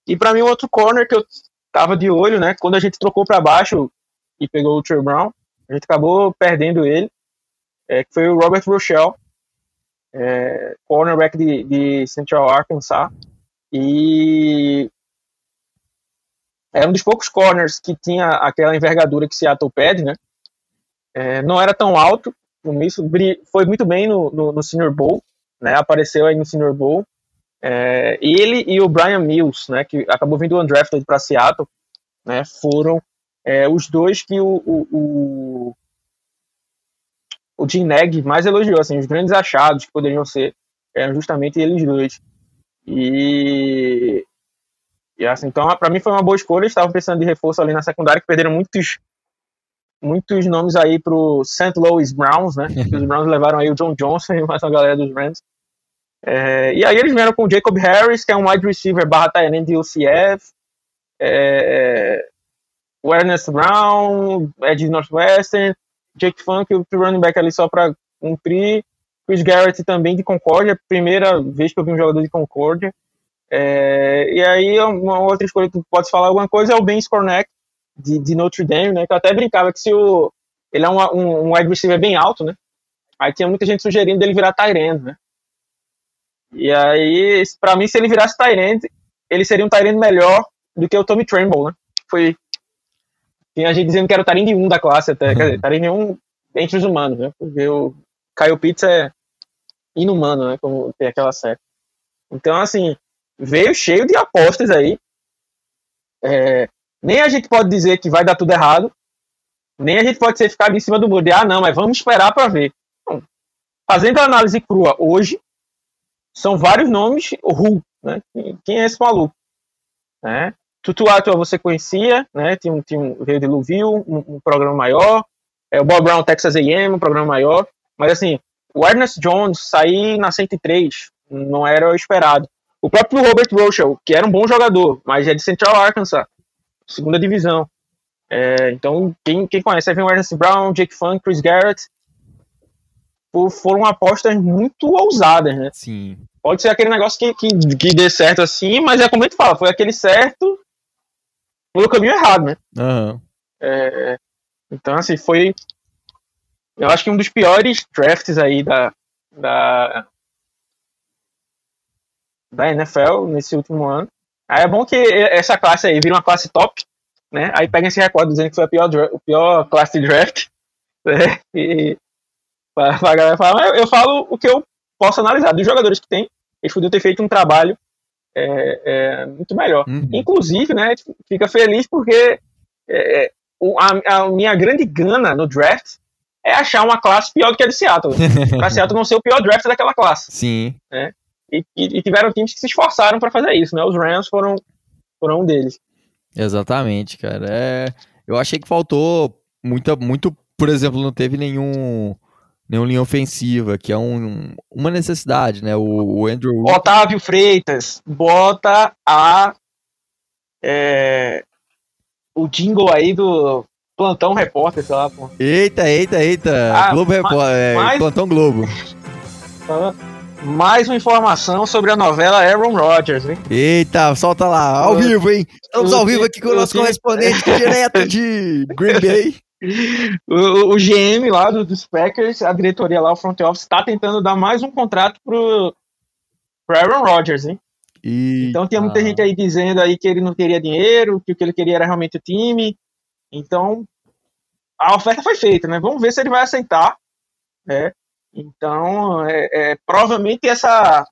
E para mim, outro corner que eu tava de olho, né? Quando a gente trocou para baixo e pegou o Trey Brown, a gente acabou perdendo ele, é, que foi o Robert Rochelle é, cornerback de, de Central Arkansas, e era um dos poucos corners que tinha aquela envergadura que Seattle pede, né? É, não era tão alto, isso foi muito bem no, no, no, Senior Bowl, né? Apareceu aí no Senior Bowl. É, ele e o Brian Mills, né? Que acabou vindo undrafted para Seattle, né? Foram é, os dois que o, o, o Jim Neg mais elogiou, assim, os grandes achados que poderiam ser eram justamente eles dois. E, e assim, então para mim foi uma boa escolha. Estavam pensando de reforço ali na secundária, que perderam muitos muitos nomes aí pro St. Louis Browns, né? os Browns levaram aí o John Johnson e mais uma galera dos Rams. É, e aí eles vieram com o Jacob Harris, que é um wide receiver barra end de UCF. É, o Ernest Brown, é de Northwestern. Jake Funk, o running back ali só para cumprir. Chris Garrett também de Concórdia, primeira vez que eu vi um jogador de Concórdia. É, e aí, uma outra escolha que pode falar alguma coisa é o Ben Scornack, de, de, Notre Dame, né? Que eu até brincava que se o. Ele é um, um, um wide receiver bem alto, né? Aí tinha muita gente sugerindo ele virar Tyrande, né? E aí, para mim, se ele virasse Tyrande, ele seria um Tyrande melhor do que o Tommy Tremble, né? Foi tinha gente dizendo que era o Tarine 1 da classe até. Uhum. Quer dizer, Tarine 1 entre os humanos, né? Porque o Kyle Pitts é inumano, né? Como tem aquela série. Então, assim, veio cheio de apostas aí. É, nem a gente pode dizer que vai dar tudo errado, nem a gente pode ser ficar em cima do muro de, ah, não, mas vamos esperar para ver. Fazendo a análise crua hoje, são vários nomes, o Ru, né? Quem é esse maluco? Né? Tutu Atua você conhecia, né? Tinha, tinha um, veio de Louisville, um, um, programa maior. É, o Bob Brown, Texas A&M, um programa maior. Mas assim, o Ernest Jones sair na 103 não era o esperado. O próprio Robert Rochelle, que era um bom jogador, mas é de Central Arkansas, segunda divisão. É, então, quem, quem conhece Evan Ernest Brown, Jake Funk, Chris Garrett, foram apostas muito ousadas, né? Sim. Pode ser aquele negócio que, que, que dê certo assim, mas é como a gente fala, foi aquele certo pelo caminho errado, né? Uhum. É, então, assim, foi. Eu acho que um dos piores drafts aí da, da, da NFL nesse último ano. Aí é bom que essa classe aí vira uma classe top, né? Aí pega esse recorde dizendo que foi a pior, o pior classe de draft. Né? E pra, pra galera falar, eu, eu falo o que eu posso analisar. Dos jogadores que tem, eles podiam ter feito um trabalho é, é, muito melhor. Uhum. Inclusive, né, fica feliz porque é, a, a, minha grande gana no draft é achar uma classe pior do que a de Seattle. pra Seattle não ser o pior draft daquela classe. Sim. Né? E, e, e tiveram times que se esforçaram para fazer isso, né? Os Rams foram, foram um deles. Exatamente, cara. É, eu achei que faltou muita, muito, por exemplo, não teve nenhum nenhum linha ofensiva, que é um, uma necessidade, né? O, o Andrew Otávio Freitas, bota a é, o jingle aí do Plantão Repórter, sei lá, pô. Eita, eita, eita. Ah, Globo Repórter, é, Plantão Globo. Mais uma informação sobre a novela Aaron Rodgers, hein? Eita, solta lá, ao vivo, hein? Estamos ao vivo aqui com o nosso correspondente direto de Green Bay. O, o GM lá do- dos Packers, a diretoria lá, o front office, está tentando dar mais um contrato pro, pro Aaron Rodgers, hein? E... Então tinha muita gente aí dizendo aí que ele não queria dinheiro, que o que ele queria era realmente o time. Então a oferta foi feita, né? Vamos ver se ele vai aceitar, né? Então é, é, provavelmente essa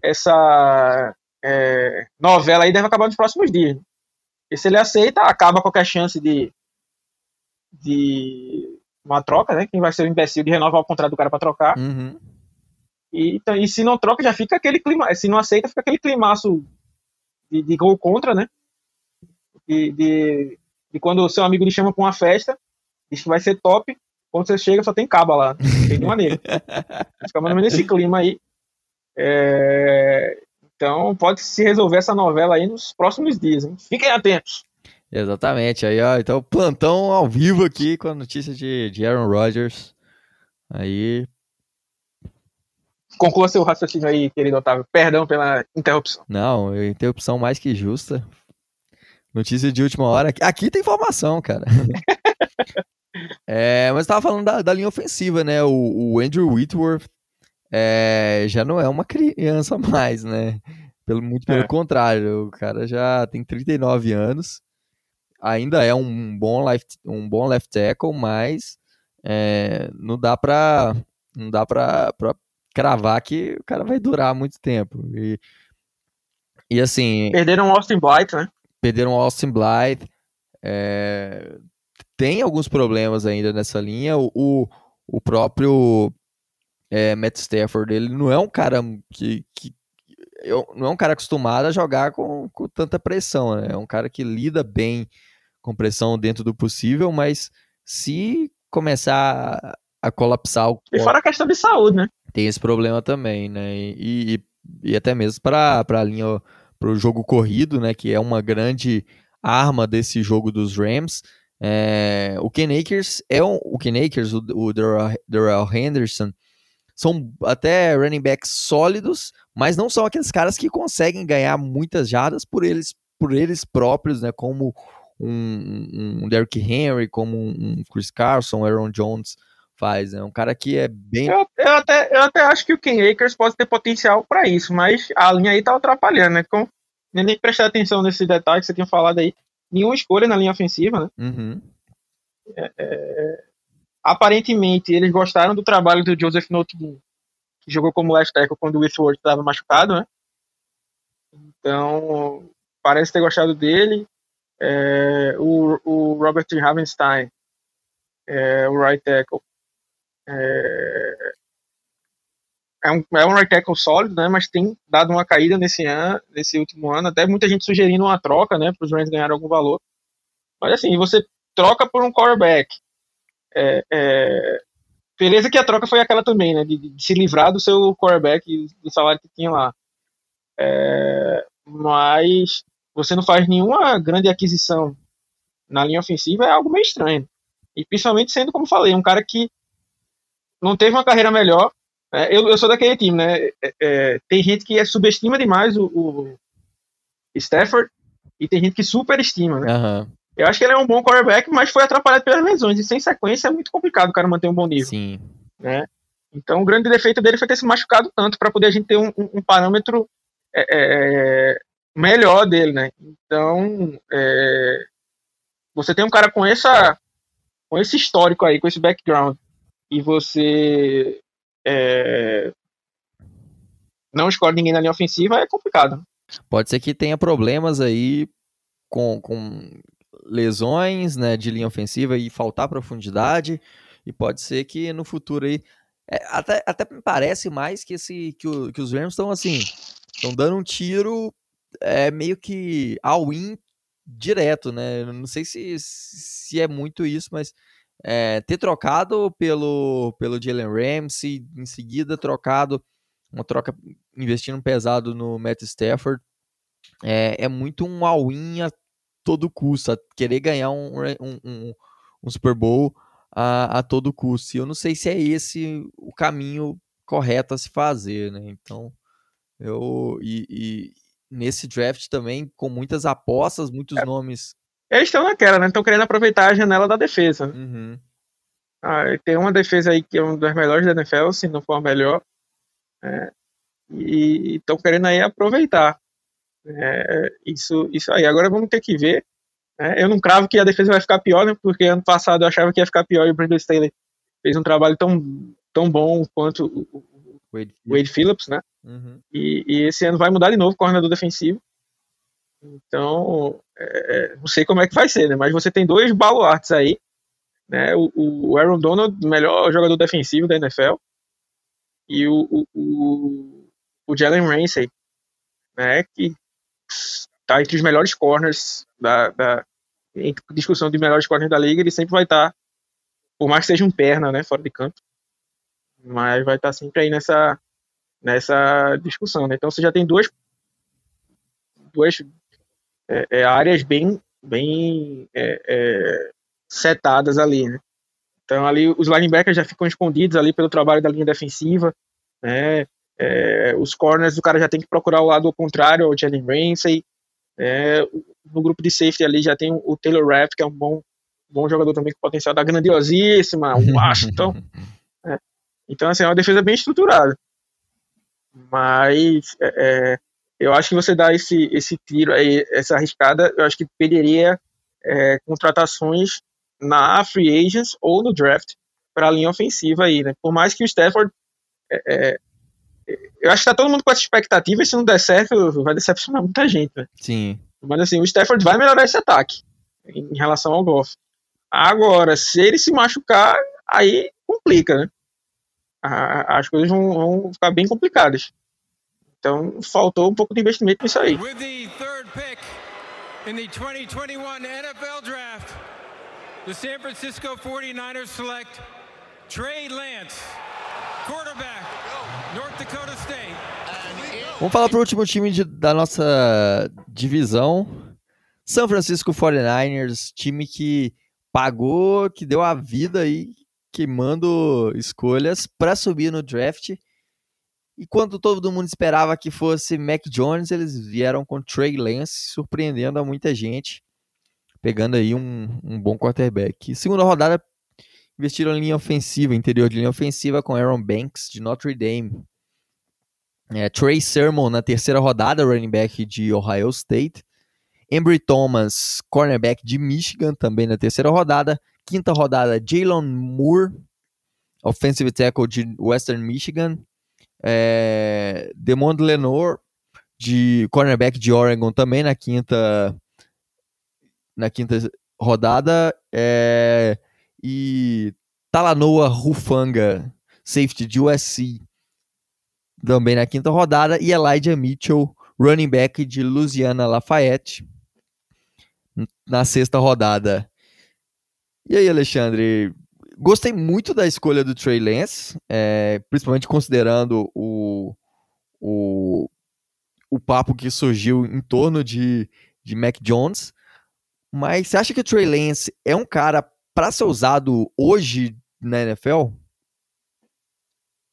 essa é, novela aí deve acabar nos próximos dias. E se ele aceita, acaba qualquer chance de de uma troca, né? Quem vai ser o imbecil de renovar o contrato do cara para trocar? Uhum. E, então, e se não troca, já fica aquele clima. Se não aceita, fica aquele climaço de, de gol contra, né? De, de, de quando o seu amigo lhe chama pra uma festa, diz que vai ser top, quando você chega só tem caba lá. Não tem nenhuma nele. Fica mais ou menos nesse clima aí. É, Então pode se resolver essa novela aí nos próximos dias, hein? Fiquem atentos. Exatamente. Aí, ó, então, plantão ao vivo aqui com a notícia de, de Aaron Rodgers. Aí, Conclua seu raciocínio aí, querido Otávio. Perdão pela interrupção. não, interrupção mais que justa. Notícia de última hora. Aqui, tem informação, cara. É, mas tava falando da, da linha ofensiva, né? O, o Andrew Whitworth é, já não é uma criança mais, né? Pelo, muito pelo É. contrário, o cara já tem 39 anos, ainda é um bom left, um bom left tackle, mas é, não dá pra, não dá pra cravar que o cara vai durar muito tempo. E, e assim, Perderam o Austin Blight, né? perderam o Austin Blythe. é, tem alguns problemas ainda nessa linha. O, o, o próprio é, Matt Stafford, ele não é um cara que, que eu- não é um cara acostumado a jogar com, com tanta pressão, né? É um cara que lida bem com pressão dentro do possível, mas se começar a, colapsar o E fora a questão de saúde, né? tem esse problema também, né? E, e, e até mesmo para a linha para o jogo corrido, né? Que é uma grande arma desse jogo dos Rams. É, o Ken Akers é um, o Ken Akers, o, o Darrell Henderson são até running backs sólidos, mas não são aqueles caras que conseguem ganhar muitas jardas por eles por eles próprios, né? Como um, um Derrick Henry, como um Chris Carson, Aaron Jones faz. É um cara que é bem Eu, eu até, eu até acho que o Ken Akers pode ter potencial para isso, mas a linha aí tá atrapalhando, né? Com, nem nem prestar atenção nesse detalhe que você tinha falado aí. Nenhuma escolha na linha ofensiva, né? Uhum. Aparentemente, eles gostaram do trabalho do Joseph Noteboom, que jogou como left tackle quando o Whitworth estava machucado, né? Então, parece ter gostado dele. É, o, o Robert Ravenstein, é, o right tackle, é, é um, é um right tackle sólido, né? Mas tem dado uma caída nesse ano, nesse último ano. Até muita gente sugerindo uma troca, né? Para os Rams ganharem algum valor. Mas assim, você troca por um quarterback. É, é, beleza que a troca foi aquela também, né? De, de se livrar do seu quarterback do salário que tinha lá. É, mas você não faz nenhuma grande aquisição na linha ofensiva é algo meio estranho. E principalmente sendo, como falei, um cara que não teve uma carreira melhor. É, eu, eu sou daquele time, né? É, é, tem gente que subestima demais o, o, Stafford e tem gente que superestima, né? Uhum. Eu acho que ele é um bom quarterback, mas foi atrapalhado pelas lesões. E sem sequência é muito complicado o cara manter um bom nível. Sim. Né? Então o grande defeito dele foi ter se machucado tanto para poder a gente ter um, um, um parâmetro é, é, melhor dele, né? Então é, você tem um cara com essa com esse histórico aí, com esse background, e você é, não escolhe ninguém na linha ofensiva, é complicado. Pode ser que tenha problemas aí com, com lesões né, de linha ofensiva e faltar profundidade. E pode ser que no futuro aí. É, até, até me parece mais que, esse, que, o, que os Rams estão assim. Estão dando um tiro é, meio que all-in direto, né? Não sei se, se é muito isso, mas é, ter trocado pelo, pelo Jalen Ramsey, em seguida trocado, uma troca investindo pesado no Matt Stafford, é, é muito um all-in a todo custo, a querer ganhar um, um, um, um Super Bowl a, a, todo custo. E eu não sei se é esse o caminho correto a se fazer, né? Então, eu. E, e nesse draft também, com muitas apostas, muitos é. nomes. Eles estão naquela, né? Estão querendo aproveitar a janela da defesa. Uhum. Ah, tem uma defesa aí que é uma das melhores da NFL, se não for a melhor. É, e estão querendo aí aproveitar. É, isso, isso aí. Agora vamos ter que ver. Né? Eu não cravo que a defesa vai ficar pior, né? Porque ano passado eu achava que ia ficar pior e o Brandon Staley fez um trabalho tão, tão bom quanto Wade, Wade Phillips, né? Uhum. E, e, esse ano vai mudar de novo o coordenador defensivo. Então, é, é, não sei como é que vai ser, né? Mas você tem dois baluartes aí, né? O, o Aaron Donald, melhor jogador defensivo da NFL, e o, o, o, o Jalen Ramsey, né? Que tá entre os melhores corners da, da em discussão de melhores corners da liga, ele sempre vai estar, tá, por mais que seja um perna, né, fora de campo, mas vai estar tá sempre aí nessa nessa discussão, né? Então você já tem duas duas é, é, áreas bem bem é, é setadas ali, né? Então ali os linebackers já ficam escondidos ali pelo trabalho da linha defensiva, né? É, os corners o cara já tem que procurar o lado contrário, o Jalen Ramsey. É, no grupo de safety ali já tem o Taylor Rapp, que é um bom, bom jogador também com potencial da grandiosíssima, Washington. Então, assim, é uma defesa bem estruturada. Mas é, é, eu acho que você dá esse, esse tiro aí, essa arriscada, eu acho que pediria é, contratações na free agents ou no draft para a linha ofensiva aí, né? Por mais que o Stafford é, é eu acho que tá todo mundo com essa expectativa e se não der certo, vai decepcionar muita gente, né? Sim. Mas assim, o Stafford vai melhorar esse ataque em relação ao Goff. Agora, se ele se machucar, aí complica, né? As coisas vão, vão ficar bem complicadas. Então, faltou um pouco de investimento nisso aí. With the third pick in the 2021 NFL Draft, the San Francisco 49ers select Trey Lance, quarterback Vamos falar pro último time de, da nossa divisão. São Francisco 49ers, time que pagou, que deu a vida aí, queimando escolhas para subir no draft. E quando todo mundo esperava que fosse Mac Jones, eles vieram com Trey Lance, surpreendendo a muita gente, pegando aí um, um bom quarterback. Segunda rodada, investiram em linha ofensiva, interior de linha ofensiva com Aaron Banks de Notre Dame. É, Trey Sermon na terceira rodada, running back de Ohio State. Embry Thomas, cornerback de Michigan, também na terceira rodada. Quinta rodada, Jalen Moore, offensive tackle de Western Michigan. É, Demond Lenore, de cornerback de Oregon, também na quinta, na quinta rodada. É, e Talanoa Rufanga, safety de USC, também na quinta rodada. E Elijah Mitchell, running back de Louisiana Lafayette, na sexta rodada. E aí, Alexandre? Gostei muito da escolha do Trey Lance, é, principalmente considerando o, o, o papo que surgiu em torno de, de Mac Jones. Mas você acha que o Trey Lance é um cara para ser usado hoje na NFL?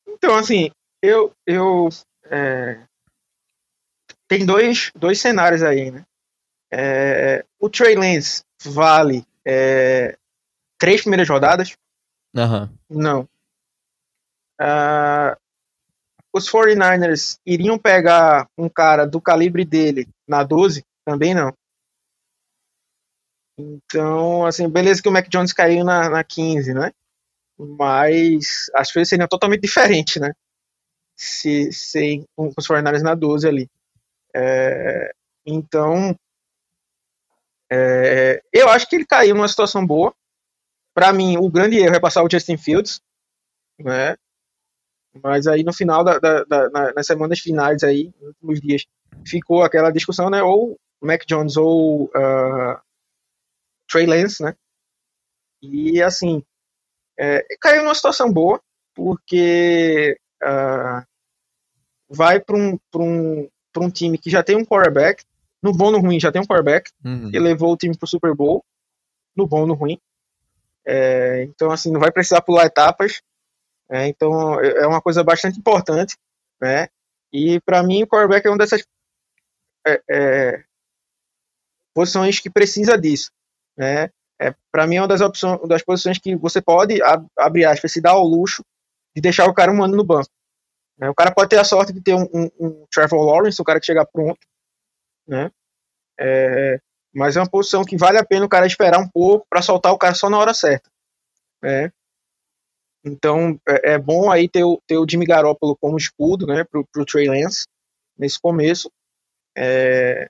Então, assim, eu. eu é... Tem dois, dois cenários aí, né? É... O Trey Lance vale é... três primeiras rodadas? Uhum. Não. Uh... Os 49ers iriam pegar um cara do calibre dele na 12? Também não. Então, assim, beleza que o Mac Jones caiu na, na 15, né? Mas as coisas seriam totalmente diferentes, né? Se, se com os 49 na 12 ali. É, então, é, eu acho que ele caiu numa situação boa. Para mim, o grande erro é passar o Justin Fields, né? Mas aí no final da, da, da, nas semanas finais aí, nos últimos dias, ficou aquela discussão, né? Ou Mac Jones ou uh, Trey Lance, né? E assim, é, caiu numa situação boa, porque uh, vai para um, um, um time que já tem um quarterback, no bom no ruim já tem um quarterback, uhum. que levou o time para o Super Bowl, no bom no ruim. É, então, assim, não vai precisar pular etapas. É, então, é, é uma coisa bastante importante, né? E para mim, o quarterback é uma dessas é, é, posições que precisa disso, né? É, para mim é uma das opções, das posições que você pode abrir aspas, se dar ao luxo de deixar o cara um ano no banco. É, o cara pode ter a sorte de ter um, um, um Trevor Lawrence, o cara que chegar pronto, né? É, mas é uma posição que vale a pena o cara esperar um pouco para soltar o cara só na hora certa, né? Então é, é, bom aí ter o, ter o Jimmy Garoppolo como escudo, né, pro, pro Trey Lance nesse começo. É,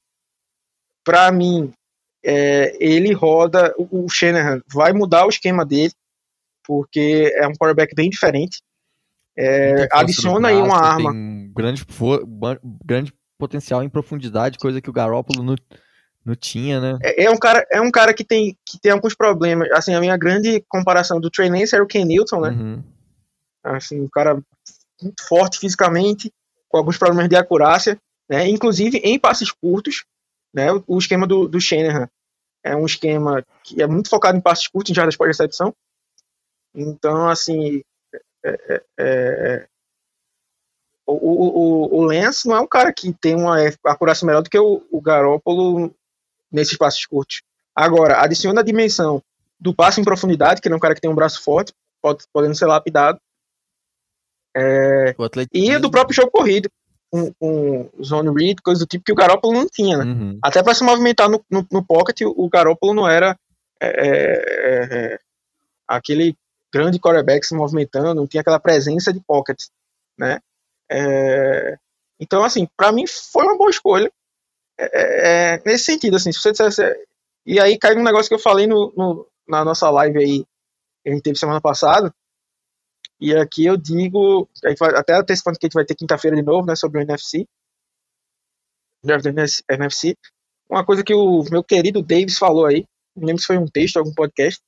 para mim, é, ele roda, o, o Shanahan vai mudar o esquema dele, porque é um quarterback bem diferente. É, adiciona aí uma arma. Tem grande, grande potencial em profundidade, coisa que o Garoppolo não, não tinha, né? É, é, um cara, é um cara que tem, que tem alguns problemas. Assim, a minha grande comparação do Trey Lance era o Ken Newton, né? Uhum. Assim, um cara muito forte fisicamente, com alguns problemas de acurácia, né? Inclusive em passes curtos, né? O, o esquema do, do Shanahan é um esquema que é muito focado em passes curtos, em jardas pós-recepção. Então, assim, é, é, é, o, o, o Lance não é um cara que tem uma acurácia melhor do que o, o Garópolo nesses passes curtos. Agora, adiciona a dimensão do passe em profundidade, que ele é um cara que tem um braço forte, pode, podendo ser lapidado. É, e do próprio jogo corrido, com, com zone read, coisa do tipo que o Garoppolo não tinha, né? Uhum. Até para se movimentar no, no, no, pocket, o Garoppolo não era é, é, é, aquele grande quarterback se movimentando, não tinha aquela presença de pocket, né? É, então, assim, para mim foi uma boa escolha. É, é, nesse sentido, assim, se você dissesse. E aí cai um negócio que eu falei no, no, na nossa live aí, que a gente teve semana passada, e aqui eu digo, até antecipando que a gente vai ter quinta-feira de novo, né, sobre o NFC, draft NFC, uma coisa que o meu querido Davis falou aí, não lembro se foi um texto, algum podcast,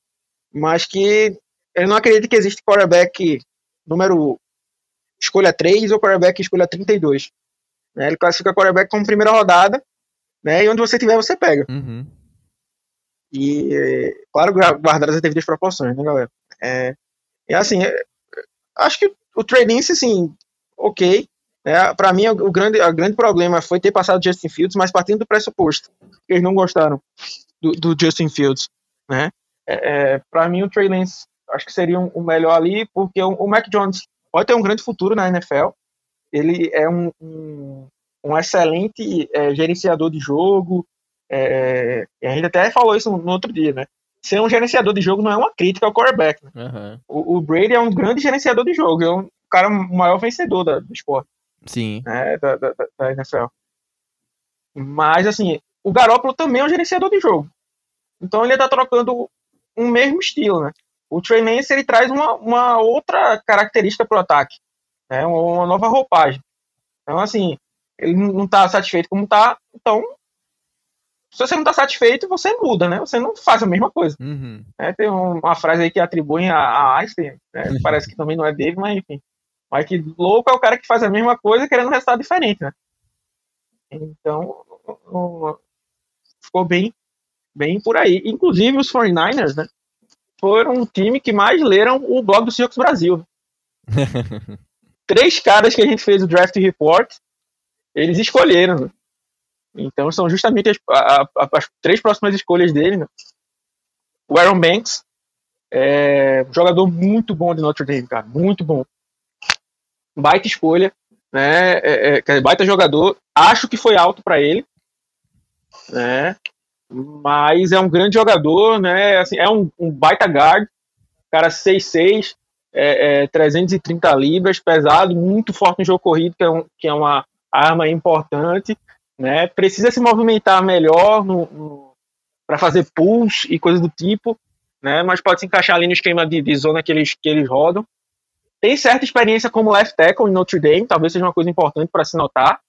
mas que ele não acredita que existe quarterback número escolha 3 ou quarterback escolha 32. Né? Ele classifica quarterback como primeira rodada, né? E onde você tiver, você pega. Uhum. E, claro, guardar as devidas proporções, né, galera? É, e assim, Acho que o Trade assim, ok. É, para mim, o grande, o grande problema foi ter passado o Justin Fields, mas partindo do pressuposto que eles não gostaram do, do Justin Fields, né? É, é, para mim, o Trey Lance acho que seria um, um melhor ali, porque o, o, Mac Jones pode ter um grande futuro na NFL. Ele é um, um, um excelente é, gerenciador de jogo. É, a gente até falou isso no, outro dia, né? ser um gerenciador de jogo não é uma crítica ao quarterback. Né? Uhum. O, o, Brady é um grande gerenciador de jogo, é um cara maior vencedor da, do esporte. Sim. Né, da, da, da, NFL. Mas, assim, o Garoppolo também é um gerenciador de jogo. Então ele está trocando um mesmo estilo, né? O Trey Lance, ele traz uma, uma outra característica para o ataque, né? Uma, nova roupagem. Então, assim, ele não está satisfeito como está, então se você não está satisfeito, você muda, né? Você não faz a mesma coisa. Uhum. É, tem uma frase aí que atribuem a, a Einstein, né? uhum. parece que também não é dele, mas enfim. Mas que louco é o cara que faz a mesma coisa querendo um resultado diferente, né? Então, ficou bem, bem por aí. Inclusive, os 49ers, né? Foram o time que mais leram o blog do Seahawks Brasil. Três caras que a gente fez o draft report, eles escolheram. Né? Então são justamente as, a, a, as três próximas escolhas dele. Né? O Aaron Banks, é jogador muito bom de Notre Dame, cara, muito bom. Baita escolha, né? É, é, baita jogador. Acho que foi alto para ele, né? Mas é um grande jogador, né? Assim, é um, um baita guard, cara 6'6", é, é, 330 libras, pesado, muito forte no jogo corrido, que é, um, que é uma arma importante, né? Precisa se movimentar melhor para fazer pulls e coisas do tipo, né? Mas pode se encaixar ali no esquema de, de zona que eles, que eles rodam. Tem certa experiência como left tackle em Notre Dame, talvez seja uma coisa importante para se notar,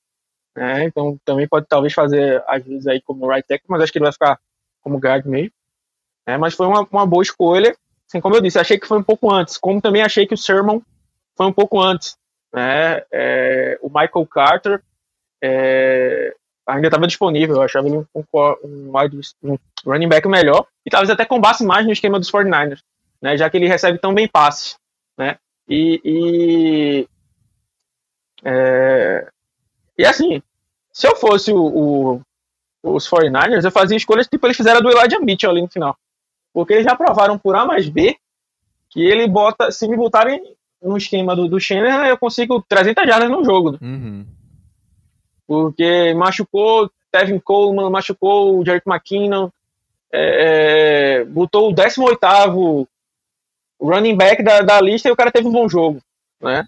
né? Então também pode talvez fazer às vezes aí como right tackle, mas acho que ele vai ficar como guard mesmo. Né? Mas foi uma, uma boa escolha. Assim, como eu disse, achei que foi um pouco antes, como também achei que o Sermon foi um pouco antes. Né? É, o Michael Carter é, ainda estava disponível, eu achava ele um, um, um, running back melhor e talvez até combasse mais no esquema dos 49ers, né? já que ele recebe tão bem passes. Né? E, e, é, e assim, se eu fosse o, o, os 49ers, eu fazia escolhas tipo eles fizeram do Elijah Mitchell ali no final. Porque eles já provaram por A mais B que ele bota, se me botarem no esquema do, do Schenner, eu consigo 300 jardas no jogo. Né? Uhum. Porque machucou Tevin Coleman, machucou o Jerick McKinnon, é, é botou o 18 running back da, da lista e o cara teve um bom jogo, né?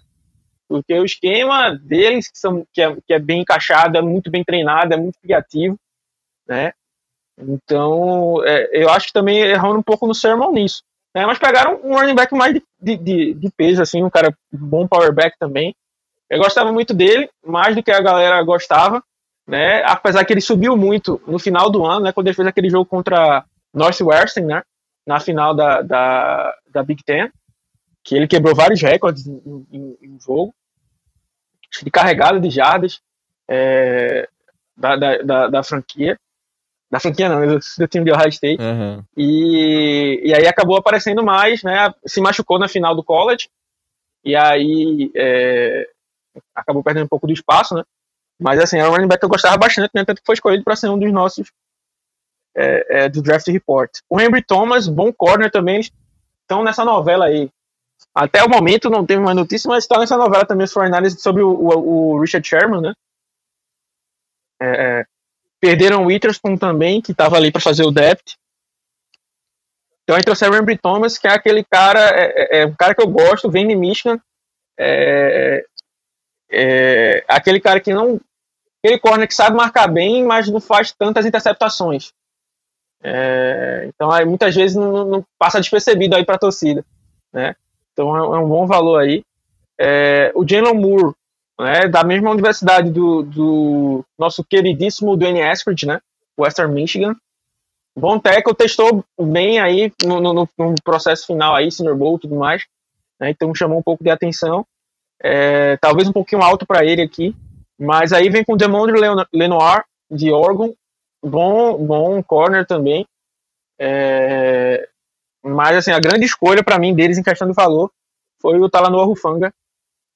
porque o esquema deles, que, são, que, é, que é bem encaixado, é muito bem treinado, é muito criativo, né? Então, é, eu acho que também errando um pouco no sermão nisso. Né? Mas pegaram um running back mais de, de, de, peso, assim, um cara bom power back também. Eu gostava muito dele, mais do que a galera gostava, né? Apesar que ele subiu muito no final do ano, né? Quando ele fez aquele jogo contra Northwestern, né? Na final da, da, da Big Ten, que ele quebrou vários recordes em, em, em jogo de carregada de jardas é, da, da, da, da, franquia. Da franquia não, do time de Ohio State. Uhum. E, e aí acabou aparecendo mais, né? Se machucou na final do college. E aí é, acabou perdendo um pouco do espaço, né? Mas assim, era um running back que eu gostava bastante, né? Tanto que foi escolhido para ser um dos nossos é, é, do draft report. O Henry Thomas, bom corner também, estão nessa novela aí. Até o momento não teve mais notícia, mas está nessa novela também os 49 sobre o, o, o, Richard Sherman, né? É, é perderam o Witherspoon também, que estava ali para fazer o depth. Então aí trouxeram o Embry Thomas, que é aquele cara, é, é, é, um cara que eu gosto, vem de Michigan. É, é, aquele cara que não. Aquele corner que sabe marcar bem, mas não faz tantas interceptações. É, então aí muitas vezes não, não passa despercebido aí para a torcida, né? Então é, é um bom valor aí. É, o Jalen Moore, né, da mesma universidade do, do nosso queridíssimo Dwayne Eskridge, né, Western Michigan. Bom tackle, testou bem aí no, no, no processo final aí, Senior Bowl e tudo mais. Né, então chamou um pouco de atenção. É, talvez um pouquinho alto para ele aqui. Mas aí vem com Demondre Lenoir, de Oregon. Bom, bom corner também. É, mas, assim, a grande escolha para mim deles em questão de valor foi o Talanoa Rufanga,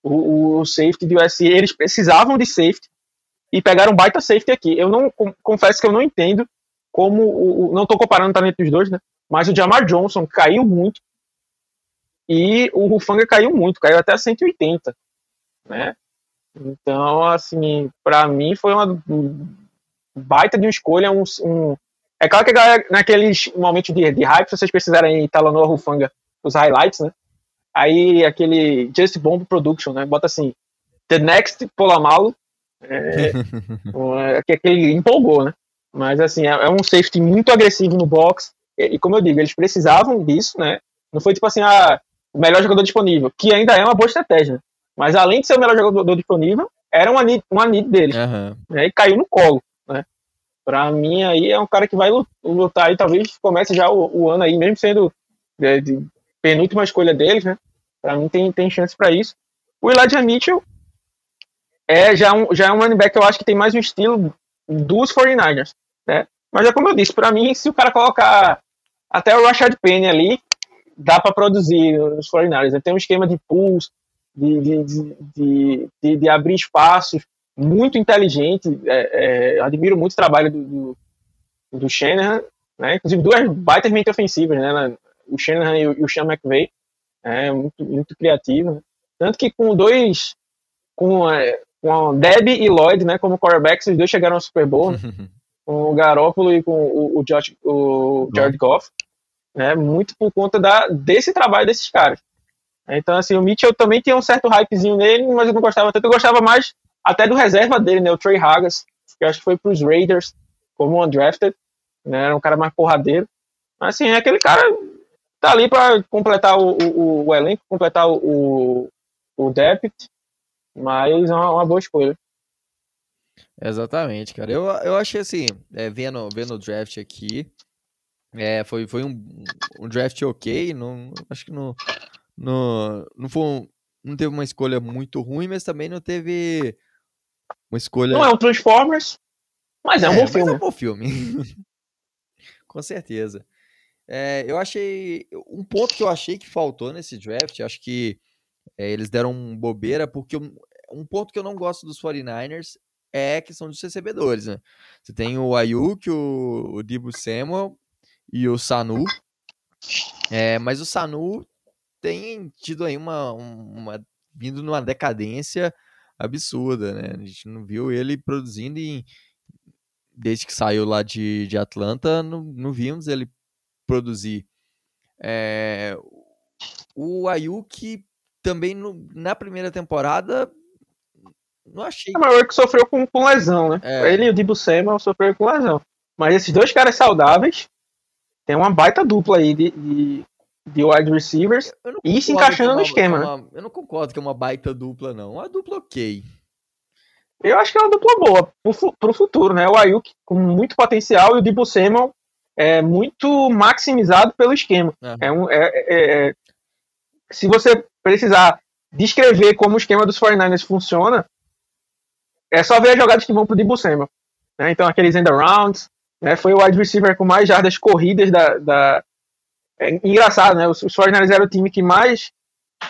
o, o safety de USC. Eles precisavam de safety e pegaram baita safety aqui. Eu não confesso que eu não entendo como o, não estou comparando o talento dos dois, né? Mas o Jamar Johnson caiu muito e o Rufanga caiu muito, caiu até 180, né? Então, assim, para mim foi uma baita de uma escolha, um, um, é claro que galera, naqueles momentos de, de hype, se vocês precisarem estar no Rufanga, os highlights, né? Aí aquele Just Bomb Production, né? Bota assim, The Next Polamalo, é, é, que aquele empolgou, né? Mas assim, é, é, um safety muito agressivo no box, e, e, como eu digo, eles precisavam disso, né? Não foi tipo assim, ah, o melhor jogador disponível, que ainda é uma boa estratégia, né? mas além de ser o melhor jogador disponível, era uma need, uma need deles, uhum. né? E caiu no colo. Para mim, aí é um cara que vai lutar e talvez comece já o, o ano aí, mesmo sendo de, de penúltima escolha deles, né? Para mim tem, tem chance para isso. O Elijah Mitchell é já um, já é um running back que eu acho que tem mais um estilo dos 49ers, né? Mas é como eu disse, para mim, se o cara colocar até o Rashad Penny ali, dá para produzir nos 49ers. Ele tem um esquema de pulls, de, de, de, de, abrir espaços, muito inteligente. É, é, admiro muito o trabalho do, do, do né? inclusive duas baitas mente ofensivas, né? O Shanahan e o, Sean McVay, é muito, muito criativo. Tanto que com dois, com, é, com Deb e Lloyd, né, como quarterbacks, os dois chegaram ao Super Bowl, né? com o Garoppolo e com o, o, George, o Jared Goff, né, muito por conta da, desse trabalho desses caras. Então, assim, o Mitchell também tinha um certo hypezinho nele, mas eu não gostava tanto. Eu gostava mais até do reserva dele, né, o Trey Hagas, que eu acho que foi para os Raiders como undrafted, né, era um cara mais porradeiro. Mas, assim, é aquele cara tá ali para completar o, o, o, elenco, completar o, o depth, mas é uma, uma boa escolha. Exatamente, cara. Eu, eu achei assim, é, vendo, vendo o draft aqui, é, foi, foi um, um draft ok, não, acho que não, não, não, foi um, não teve uma escolha muito ruim, mas também não teve uma escolha... Não é um Transformers, mas é um é, bom filme. É um bom filme. Com certeza. É, eu achei. Um ponto que eu achei que faltou nesse draft, acho que é, eles deram bobeira, porque um, um, ponto que eu não gosto dos 49ers é a questão dos recebedores, né? Você tem o Ayuk, o, o Dibu Samuel e o Sanu. É, mas o Sanu tem tido aí uma, uma. vindo numa decadência absurda, né? A gente não viu ele produzindo em. Desde que saiu lá de, de Atlanta, não, não vimos ele produzir. É, o Ayuk também no, na primeira temporada não achei. É, mas o que sofreu com, com lesão, né? É. Ele e o Dibu Samuel sofreram com lesão. Mas esses dois caras saudáveis tem uma baita dupla aí de, de, de wide receivers e se encaixando uma, no esquema, uma, né? Eu não concordo que é uma baita dupla, não. Uma dupla ok. Eu acho que é uma dupla boa pro, pro futuro, né? O Ayuk com muito potencial e o Dibu Samuel é muito maximizado pelo esquema. É. é um, é, é, é, se você precisar descrever como o esquema dos 49ers funciona, é só ver as jogadas que vão pro Debo Samuel. Né? Então, aqueles end arounds, né? foi o wide receiver com mais jardas corridas da... da... É engraçado, né? Os, os 49ers eram o time que mais...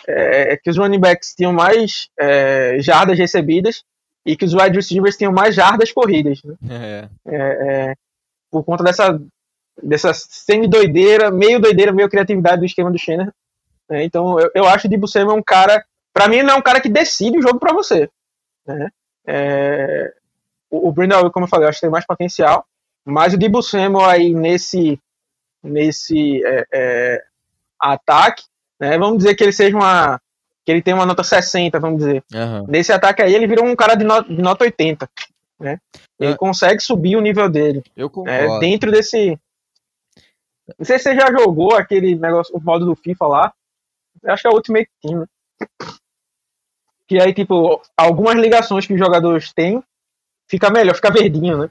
É, que os running backs tinham mais é, jardas recebidas e que os wide receivers tinham mais jardas corridas. Né? É, é por conta dessa dessa semi-doideira, meio doideira, meio criatividade do esquema do Schenner. É, então, eu, eu acho que o Dibu Samuel é um cara, para mim, não é um cara que decide o jogo para você. Né? É, o, o Brindle, como eu falei, eu acho que tem mais potencial, mas o Dibu Samuel aí nesse, nesse é, é, ataque, né, vamos dizer que ele seja uma que ele tem uma nota 60, vamos dizer. Uhum. Nesse ataque aí, ele virou um cara de, no, de nota 80. Né? Ele eu, consegue subir o nível dele. Eu concordo. É, dentro desse, não sei se você já jogou aquele negócio, o modo do FIFA lá. Eu acho que é o Ultimate Team. Né? Que aí, tipo, algumas ligações que os jogadores têm, fica melhor, fica verdinho, né?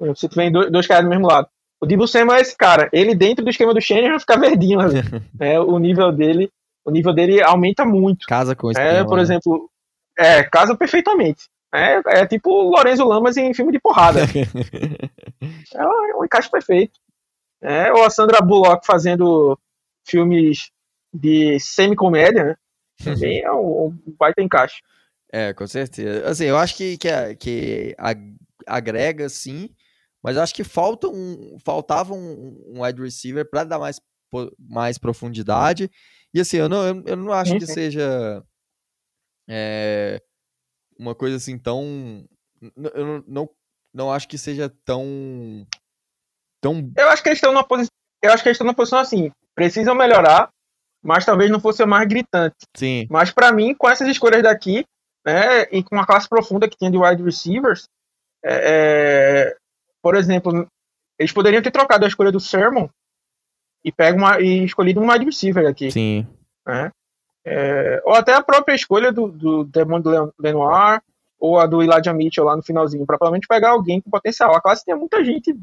Uhum. Se tu vem dois, dois caras do mesmo lado. O Dibu Samuel é esse cara. Ele, dentro do esquema do Shannon, vai ficar verdinho. Né? é, o nível dele o nível dele aumenta muito. Casa com esse É, por né? exemplo, é, casa perfeitamente. É, é tipo o Lorenzo Lamas em filme de porrada. é um encaixe perfeito. É, ou a Sandra Bullock fazendo filmes de semi-comédia, né? Também é um, um baita encaixe. É, com certeza. Assim, eu acho que, que, que agrega, sim, mas acho que falta um, faltava um, um wide receiver para dar mais, mais profundidade. E assim, eu não, eu, não acho que seja é, uma coisa assim tão. Eu não, não, não acho que seja tão então... Eu acho que eles estão numa posição. Eu acho que eles estão numa posição assim. Precisam melhorar, mas talvez não fosse mais gritante. Sim. Mas para mim, com essas escolhas daqui, né, e com a classe profunda que tinha de wide receivers, é, é, por exemplo, eles poderiam ter trocado a escolha do Sermon e pego uma e escolhido um wide receiver aqui. Sim. Né? É, ou até a própria escolha do, do Demond Lenoir ou a do Elijah Mitchell lá no finalzinho, para provavelmente pegar alguém com potencial. A classe tinha muita gente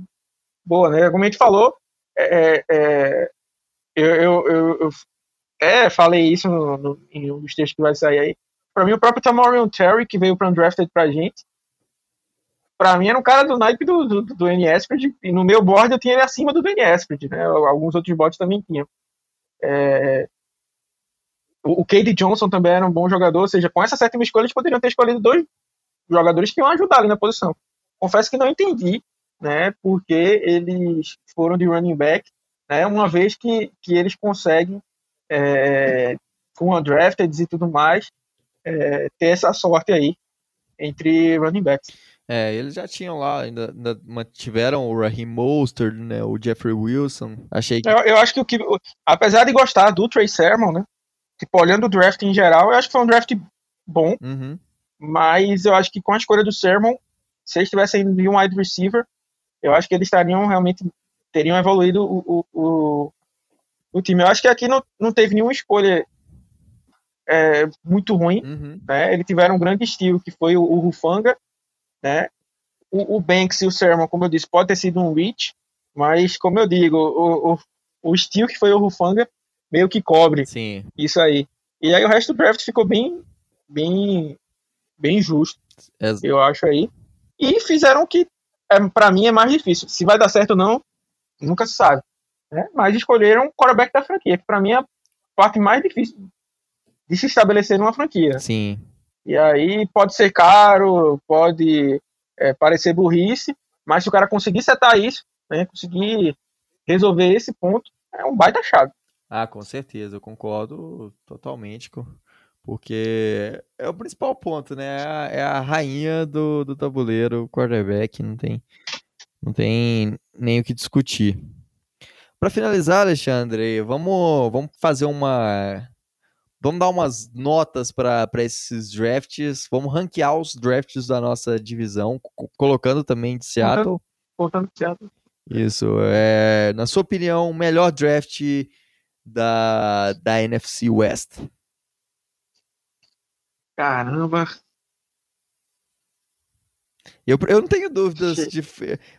boa, né? Como a gente falou, é, é, é eu, eu, eu, eu, é, falei isso no, no, em um dos textos que vai sair aí. Para mim, o próprio Tamorion Terry, que veio para Undrafted pra gente, pra mim era um cara do naipe do, do, do N. Eskridge, e no meu board eu tinha ele acima do N. Eskridge, né? Alguns outros boards também tinham. É, o, o Cade Johnson também era um bom jogador, ou seja, com essa sétima escolha eles poderiam ter escolhido dois jogadores que iam ajudar ali na posição. Confesso que não entendi, né, porque eles foram de running back, né, uma vez que, que eles conseguem, é, com a drafted e tudo mais, é, ter essa sorte aí entre running backs. É, eles já tinham lá, ainda, ainda mantiveram o Raheem Mostert, né, o Jeffrey Wilson. Achei que... Eu, eu acho que o que, apesar de gostar do Trey Sermon, né, tipo, olhando o draft em geral, eu acho que foi um draft bom, Uhum. mas eu acho que com a escolha do Sermon, se eles tivessem de um wide receiver, eu acho que eles estariam realmente, teriam evoluído o, o, o, o time. Eu acho que aqui não, não teve nenhuma escolha é, muito ruim, Uhum. né? Eles tiveram um grande estilo, que foi o, o Rufanga, né? O, o Banks e o Sermon, como eu disse, pode ter sido um reach, mas como eu digo, o, o, o estilo que foi o Rufanga meio que cobre Sim, isso aí. E aí o resto do draft ficou bem, bem, bem justo, ex- eu acho aí. E fizeram o que, é, para mim, é mais difícil. Se vai dar certo ou não, nunca se sabe. Né? Mas escolheram o quarterback da franquia, que para mim é a parte mais difícil de se estabelecer numa franquia. sim. E aí pode ser caro, pode é, parecer burrice, mas se o cara conseguir setar isso, né, conseguir resolver esse ponto, é um baita chave. Ah, com certeza, eu concordo totalmente com... Porque é o principal ponto, né? É a, é a rainha do, do tabuleiro, o quarterback, não tem, não tem nem o que discutir. Para finalizar, Alexandre, vamos, vamos fazer uma. Vamos dar umas notas para esses drafts. Vamos ranquear os drafts da nossa divisão, co- colocando também de Seattle. Voltando pro Seattle. Isso. É, na sua opinião, o melhor draft da, da NFC West? Caramba, Eu, eu não tenho dúvidas de.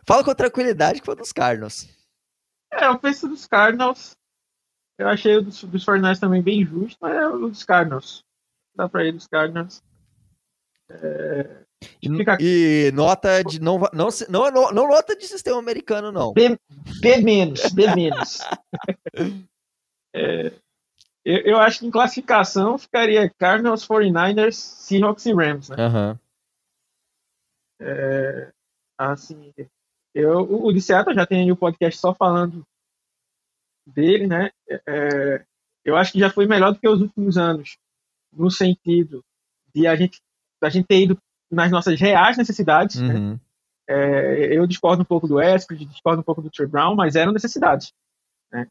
Fala com tranquilidade que foi dos Cardinals. É, eu penso dos Cardinals. Eu achei o dos, dos 49 também bem justo, mas é o dos Cardinals. Dá pra ir dos Cardinals. E, Fica- e nota de. Não, não, não, não nota de sistema americano, não. B, B menos, B menos. É, eu, eu acho que em classificação ficaria Cardinals, 49ers, Seahawks e Rams, né? Aham. Assim, eu, o de Seattle já tem aí o podcast só falando dele, né? É, eu acho que já foi melhor do que os últimos anos, no sentido de a gente, a gente ter ido nas nossas reais necessidades, né? Uhum. É, eu discordo um pouco do Eskridge, discordo um pouco do Trey Brown, mas eram necessidades. Né?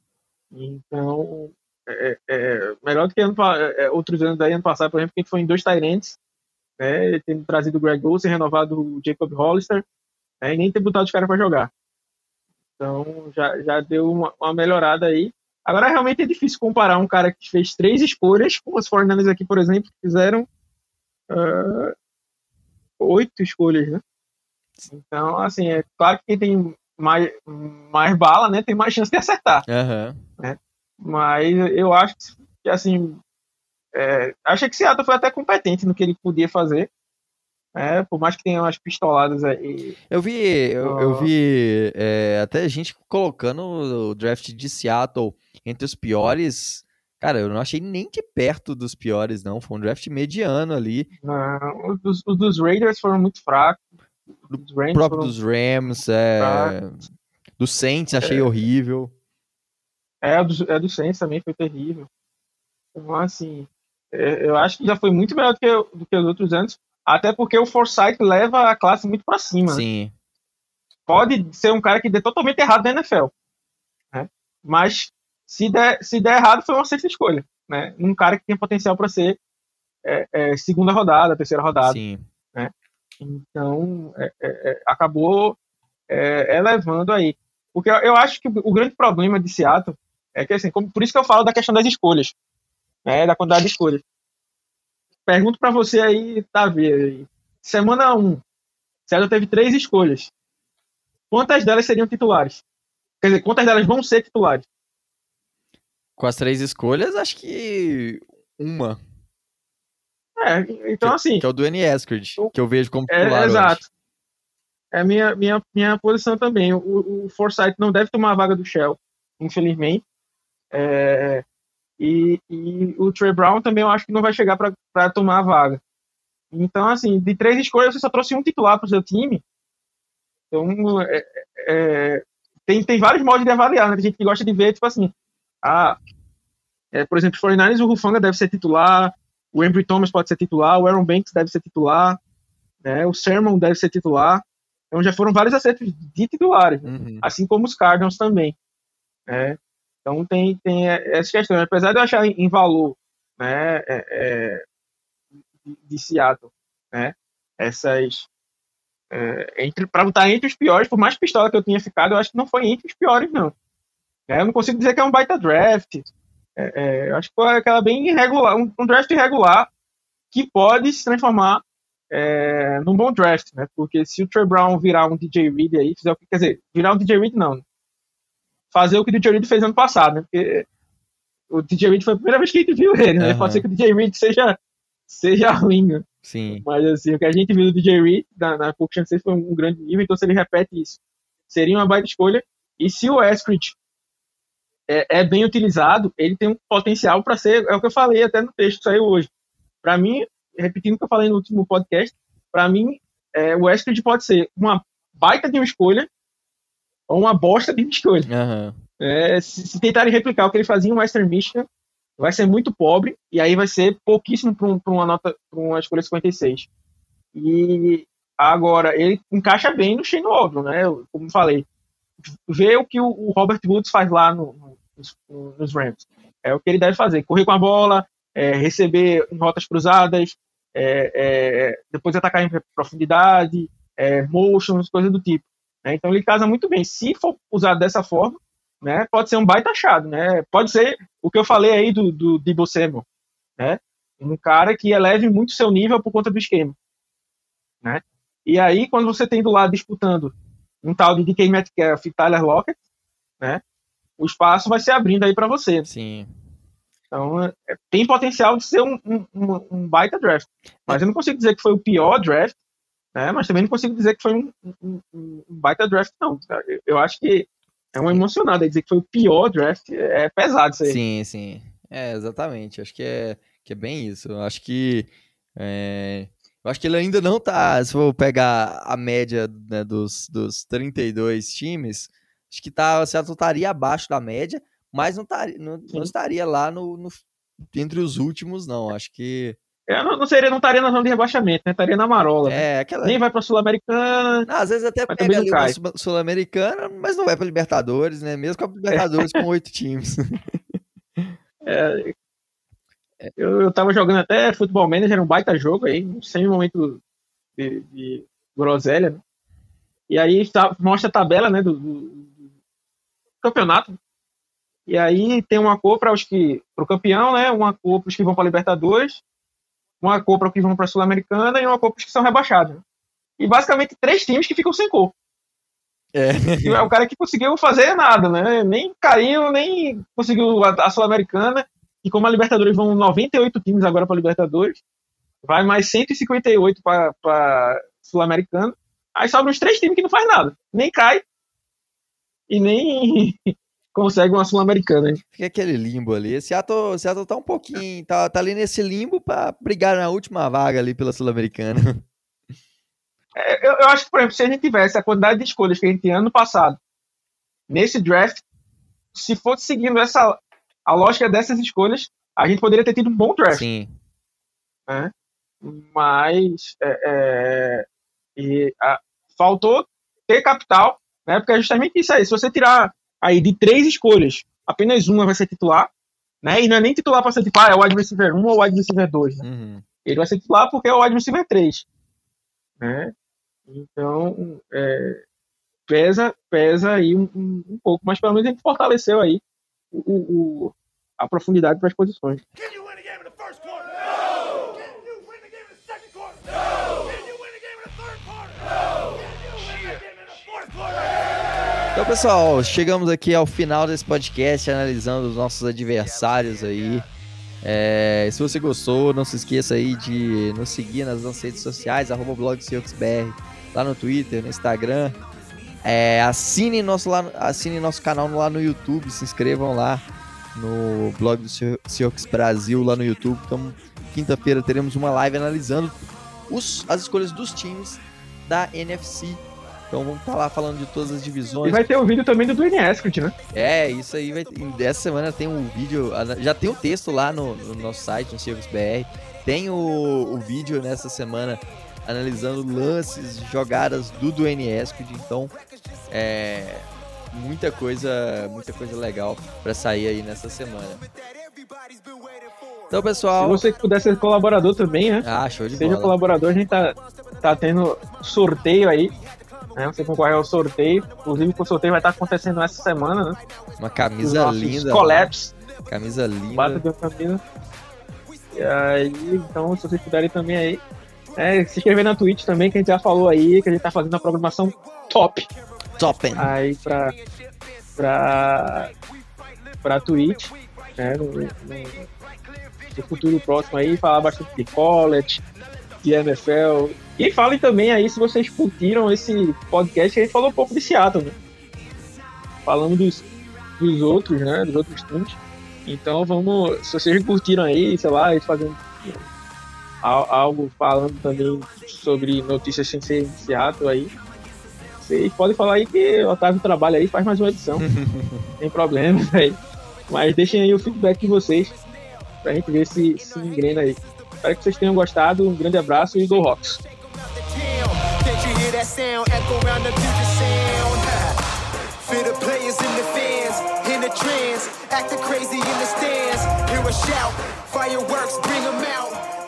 Então, é, é, melhor do que ano, pa- é, outros anos aí, ano passado, por exemplo, que a gente foi em dois Tyrants, né, tendo trazido o Greg Olsen, renovado o Jacob Hollister, né, e nem ter botado os caras para jogar. Então, já, já deu uma, uma melhorada aí. Agora, realmente é difícil comparar um cara que fez três escolhas com os 49ers aqui, por exemplo, que fizeram ah, oito escolhas, né? Então, assim, é claro que quem tem mais, mais bala, né, tem mais chance de acertar. Aham. Mas eu acho que, assim, é, acho que Seattle foi até competente no que ele podia fazer. né, por mais que tenha umas pistoladas aí. Eu vi, eu, eu vi é, até gente colocando o draft de Seattle entre os piores. Cara, eu não achei nem de perto dos piores, não. Foi um draft mediano ali. Não, os, dos, os dos Raiders foram muito fracos. Os próprio foram- dos Rams, é, do Saints, achei horrível. É, o do, é do Saints também foi terrível. Então, assim, é, eu acho que já foi muito melhor do que, do que os outros anos. Até porque o Forsyth leva a classe muito pra cima. né? Sim. pode ser um cara que dê totalmente errado na NFL. Né? Mas se der, se der errado, foi uma sexta escolha. Né? Um cara que tem potencial para ser é, é, segunda rodada, terceira rodada. Sim. Então, é, é, é, acabou é, elevando aí. Porque eu, eu acho que o grande problema de Seattle é que, assim, como, por isso que eu falo da questão das escolhas, né, da quantidade de escolhas. Pergunto para você aí, Tavi, aí. semana 1, Seattle teve três escolhas. Quantas delas seriam titulares? Quer dizer, quantas delas vão ser titulares? Com as três escolhas, acho que uma. É, então, que, assim, que é o do N. Eskridge, que eu vejo como É, titular hoje. exato. é minha, minha, minha posição também. O, o Forsyth não deve tomar a vaga do Shell, infelizmente. É, e, e, o Trey Brown também eu acho que não vai chegar para tomar a vaga. Então, assim, de três escolhas, você só trouxe um titular para o seu time. Então, é, é, tem, tem vários modos de avaliar, né? Tem gente que gosta de ver, tipo assim, ah, é, por exemplo, os 49 o Rufanga deve ser titular, o Embry Thomas pode ser titular, o Aaron Banks deve ser titular, né? o Sermon deve ser titular. Então já foram vários acertos de titulares, né? uhum. assim como os Cardinals também. Né? Então tem, tem essa questão. Apesar de eu achar em valor né, é, é, de Seattle, né, essas. É, para botar entre os piores, por mais pistola que eu tinha ficado, eu acho que não foi entre os piores, não. É, eu não consigo dizer que é um baita draft. É, é, acho que foi aquela bem irregular, um, um draft irregular que pode se transformar é, num bom draft, né? Porque se o Trey Brown virar um DJ Reed aí, fizer o que quer dizer, virar um DJ Reed não, fazer o que o DJ Reed fez ano passado, né? Porque o DJ Reed foi a primeira vez que a gente viu ele, né? Uhum. Pode ser que o DJ Reed seja seja ruim, né? Sim. Mas assim, o que a gente viu do DJ Reed na, na Cook Chance foi um, grande nível, então se ele repete isso, seria uma baita escolha. E se o Eskridge é, é, bem utilizado, ele tem um potencial para ser, é o que eu falei até no texto que saiu hoje. Para mim, repetindo o que eu falei no último podcast, para mim, é, o Eskridge pode ser uma baita de uma escolha uma bosta de escolha. Uhum. É, se, se, tentarem replicar o que ele fazia em Western Michigan, vai ser muito pobre e aí vai ser pouquíssimo para um, uma nota, para uma escolha 56. E agora ele encaixa bem no Shane Waldron, né? Como falei, vê o que o, o Robert Woods faz lá no, no, nos, nos Rams. É o que ele deve fazer: correr com a bola, é, receber em rotas cruzadas, é, é, depois atacar em profundidade, é, motions, coisas do tipo. Né? Então ele casa muito bem. Se for usado dessa forma, né, pode ser um baita achado. Né? Pode ser o que eu falei aí do, do Debo Samuel, né? um cara que eleve muito seu nível por conta do esquema. Né? E aí, quando você tem do lado disputando um tal de DK Metcalf e Tyler Lockett, né, o espaço vai se abrindo aí para você. Sim. Então, é, tem potencial de ser um, um, um, baita draft. Mas eu não consigo dizer que foi o pior draft, né? Mas também não consigo dizer que foi um, um, um baita draft, não. Eu, eu, acho que é uma emocionada dizer que foi o pior draft, é pesado isso aí. Sim, sim. É, exatamente. Acho que é, que é bem isso. Acho que. É, eu acho que ele ainda não tá. Se for pegar a média né, dos, dos 32 times, acho que tá, o Seattle estaria abaixo da média mas não, tar, não, não estaria lá no, no, entre os últimos, não. Acho que. É, não, não, seria, não estaria na zona de rebaixamento, né? Estaria na marola. Né? É, aquela... Nem vai pra Sul-Americana. Às vezes até pega ali uma Sul-Americana, mas não vai pra Libertadores, né? Mesmo com a Libertadores com oito times. É, eu, eu tava jogando até Futebol Manager, um baita jogo aí, sem momento de, de groselha, né? E aí tá, mostra a tabela, né, do, do, do campeonato. E aí tem uma cor para os que para o campeão, né? Uma cor para os que vão para a Libertadores, uma cor para que vão para a Sul-Americana e uma cor para os que são rebaixados. E basicamente três times que ficam sem cor. É. É o cara que conseguiu fazer nada, né? Nem caiu, nem conseguiu a, a Sul-Americana. E como a Libertadores vão 98 times agora para a Libertadores, vai mais 158 para Sul-Americana. Aí sobram os três times que não faz nada. Nem cai e nem consegue uma Sul-Americana. Fica aquele limbo ali. Seattle, Seattle tá um pouquinho, tá, tá ali nesse limbo para brigar na última vaga ali pela Sul-Americana. É, eu, eu, acho que, por exemplo, se a gente tivesse a quantidade de escolhas que a gente tinha ano passado, nesse draft, se fosse seguindo essa, a lógica dessas escolhas, a gente poderia ter tido um bom draft. Sim. Né? Mas é, é, e, a, faltou ter capital, né? Porque é justamente isso aí. Se você tirar aí de três escolhas, apenas uma vai ser titular, né? E não é nem titular para ser tipo, ah, é o wide receiver 1 ou o wide receiver 2, né? Uhum. Ele vai ser titular porque é o wide receiver 3, né? Então, é, pesa, pesa aí um, um, um, pouco, mas pelo menos gente fortaleceu aí o, o a profundidade para as posições. Então, pessoal, chegamos aqui ao final desse podcast analisando os nossos adversários aí. É, se você gostou, não se esqueça aí de nos seguir nas nossas redes sociais, arroba lá no Twitter, no Instagram. É, assine, nosso, lá, assine nosso canal lá no YouTube, se inscrevam lá no blog do Seahawks Brasil lá no YouTube. Então, quinta-feira teremos uma live analisando os, as escolhas dos times da NFC. Então vamos estar tá lá falando de todas as divisões. E vai ter o vídeo também do Dwayne Escott, né? É, isso aí vai Dessa semana tem um vídeo. Já tem o um texto lá no, no, nosso site, no Seahawks BR. Tem o, o vídeo nessa semana analisando lances, jogadas do Dwayne Escott. Então, é muita coisa, muita coisa legal para sair aí nessa semana. Então, pessoal. Se você puder ser colaborador também, né? Ah, show de Seja bola. colaborador, a gente tá, tá tendo sorteio aí. Né? Você concorre ao sorteio. Inclusive, o sorteio vai estar acontecendo essa semana, né? Uma camisa linda. Collapse. Camisa linda. Bata de camisa. E aí, então, se vocês puderem também aí. É, se inscrever na Twitch também, que a gente já falou aí, que a gente tá fazendo uma programação top. Top. Aí pra. pra. pra Twitch, né? No, no, no futuro próximo aí, falar bastante de college, de NFL. E falem também aí se vocês curtiram esse podcast que a gente falou um pouco de Seattle, né? Falando dos, dos outros, né? Dos outros times. Então vamos. Se vocês curtiram aí, sei lá, fazendo algo falando também sobre notícias sem ser Seattle aí. Vocês podem falar aí que o Otávio trabalha aí faz mais uma edição. Sem problema, velho. Mas deixem aí o feedback de vocês pra gente ver se se engrena aí. Espero que vocês tenham gostado. Um grande abraço e Go Rocks! For the players the fans, in the trance, acting crazy in the stands. Hear a shout, fireworks, bring them out.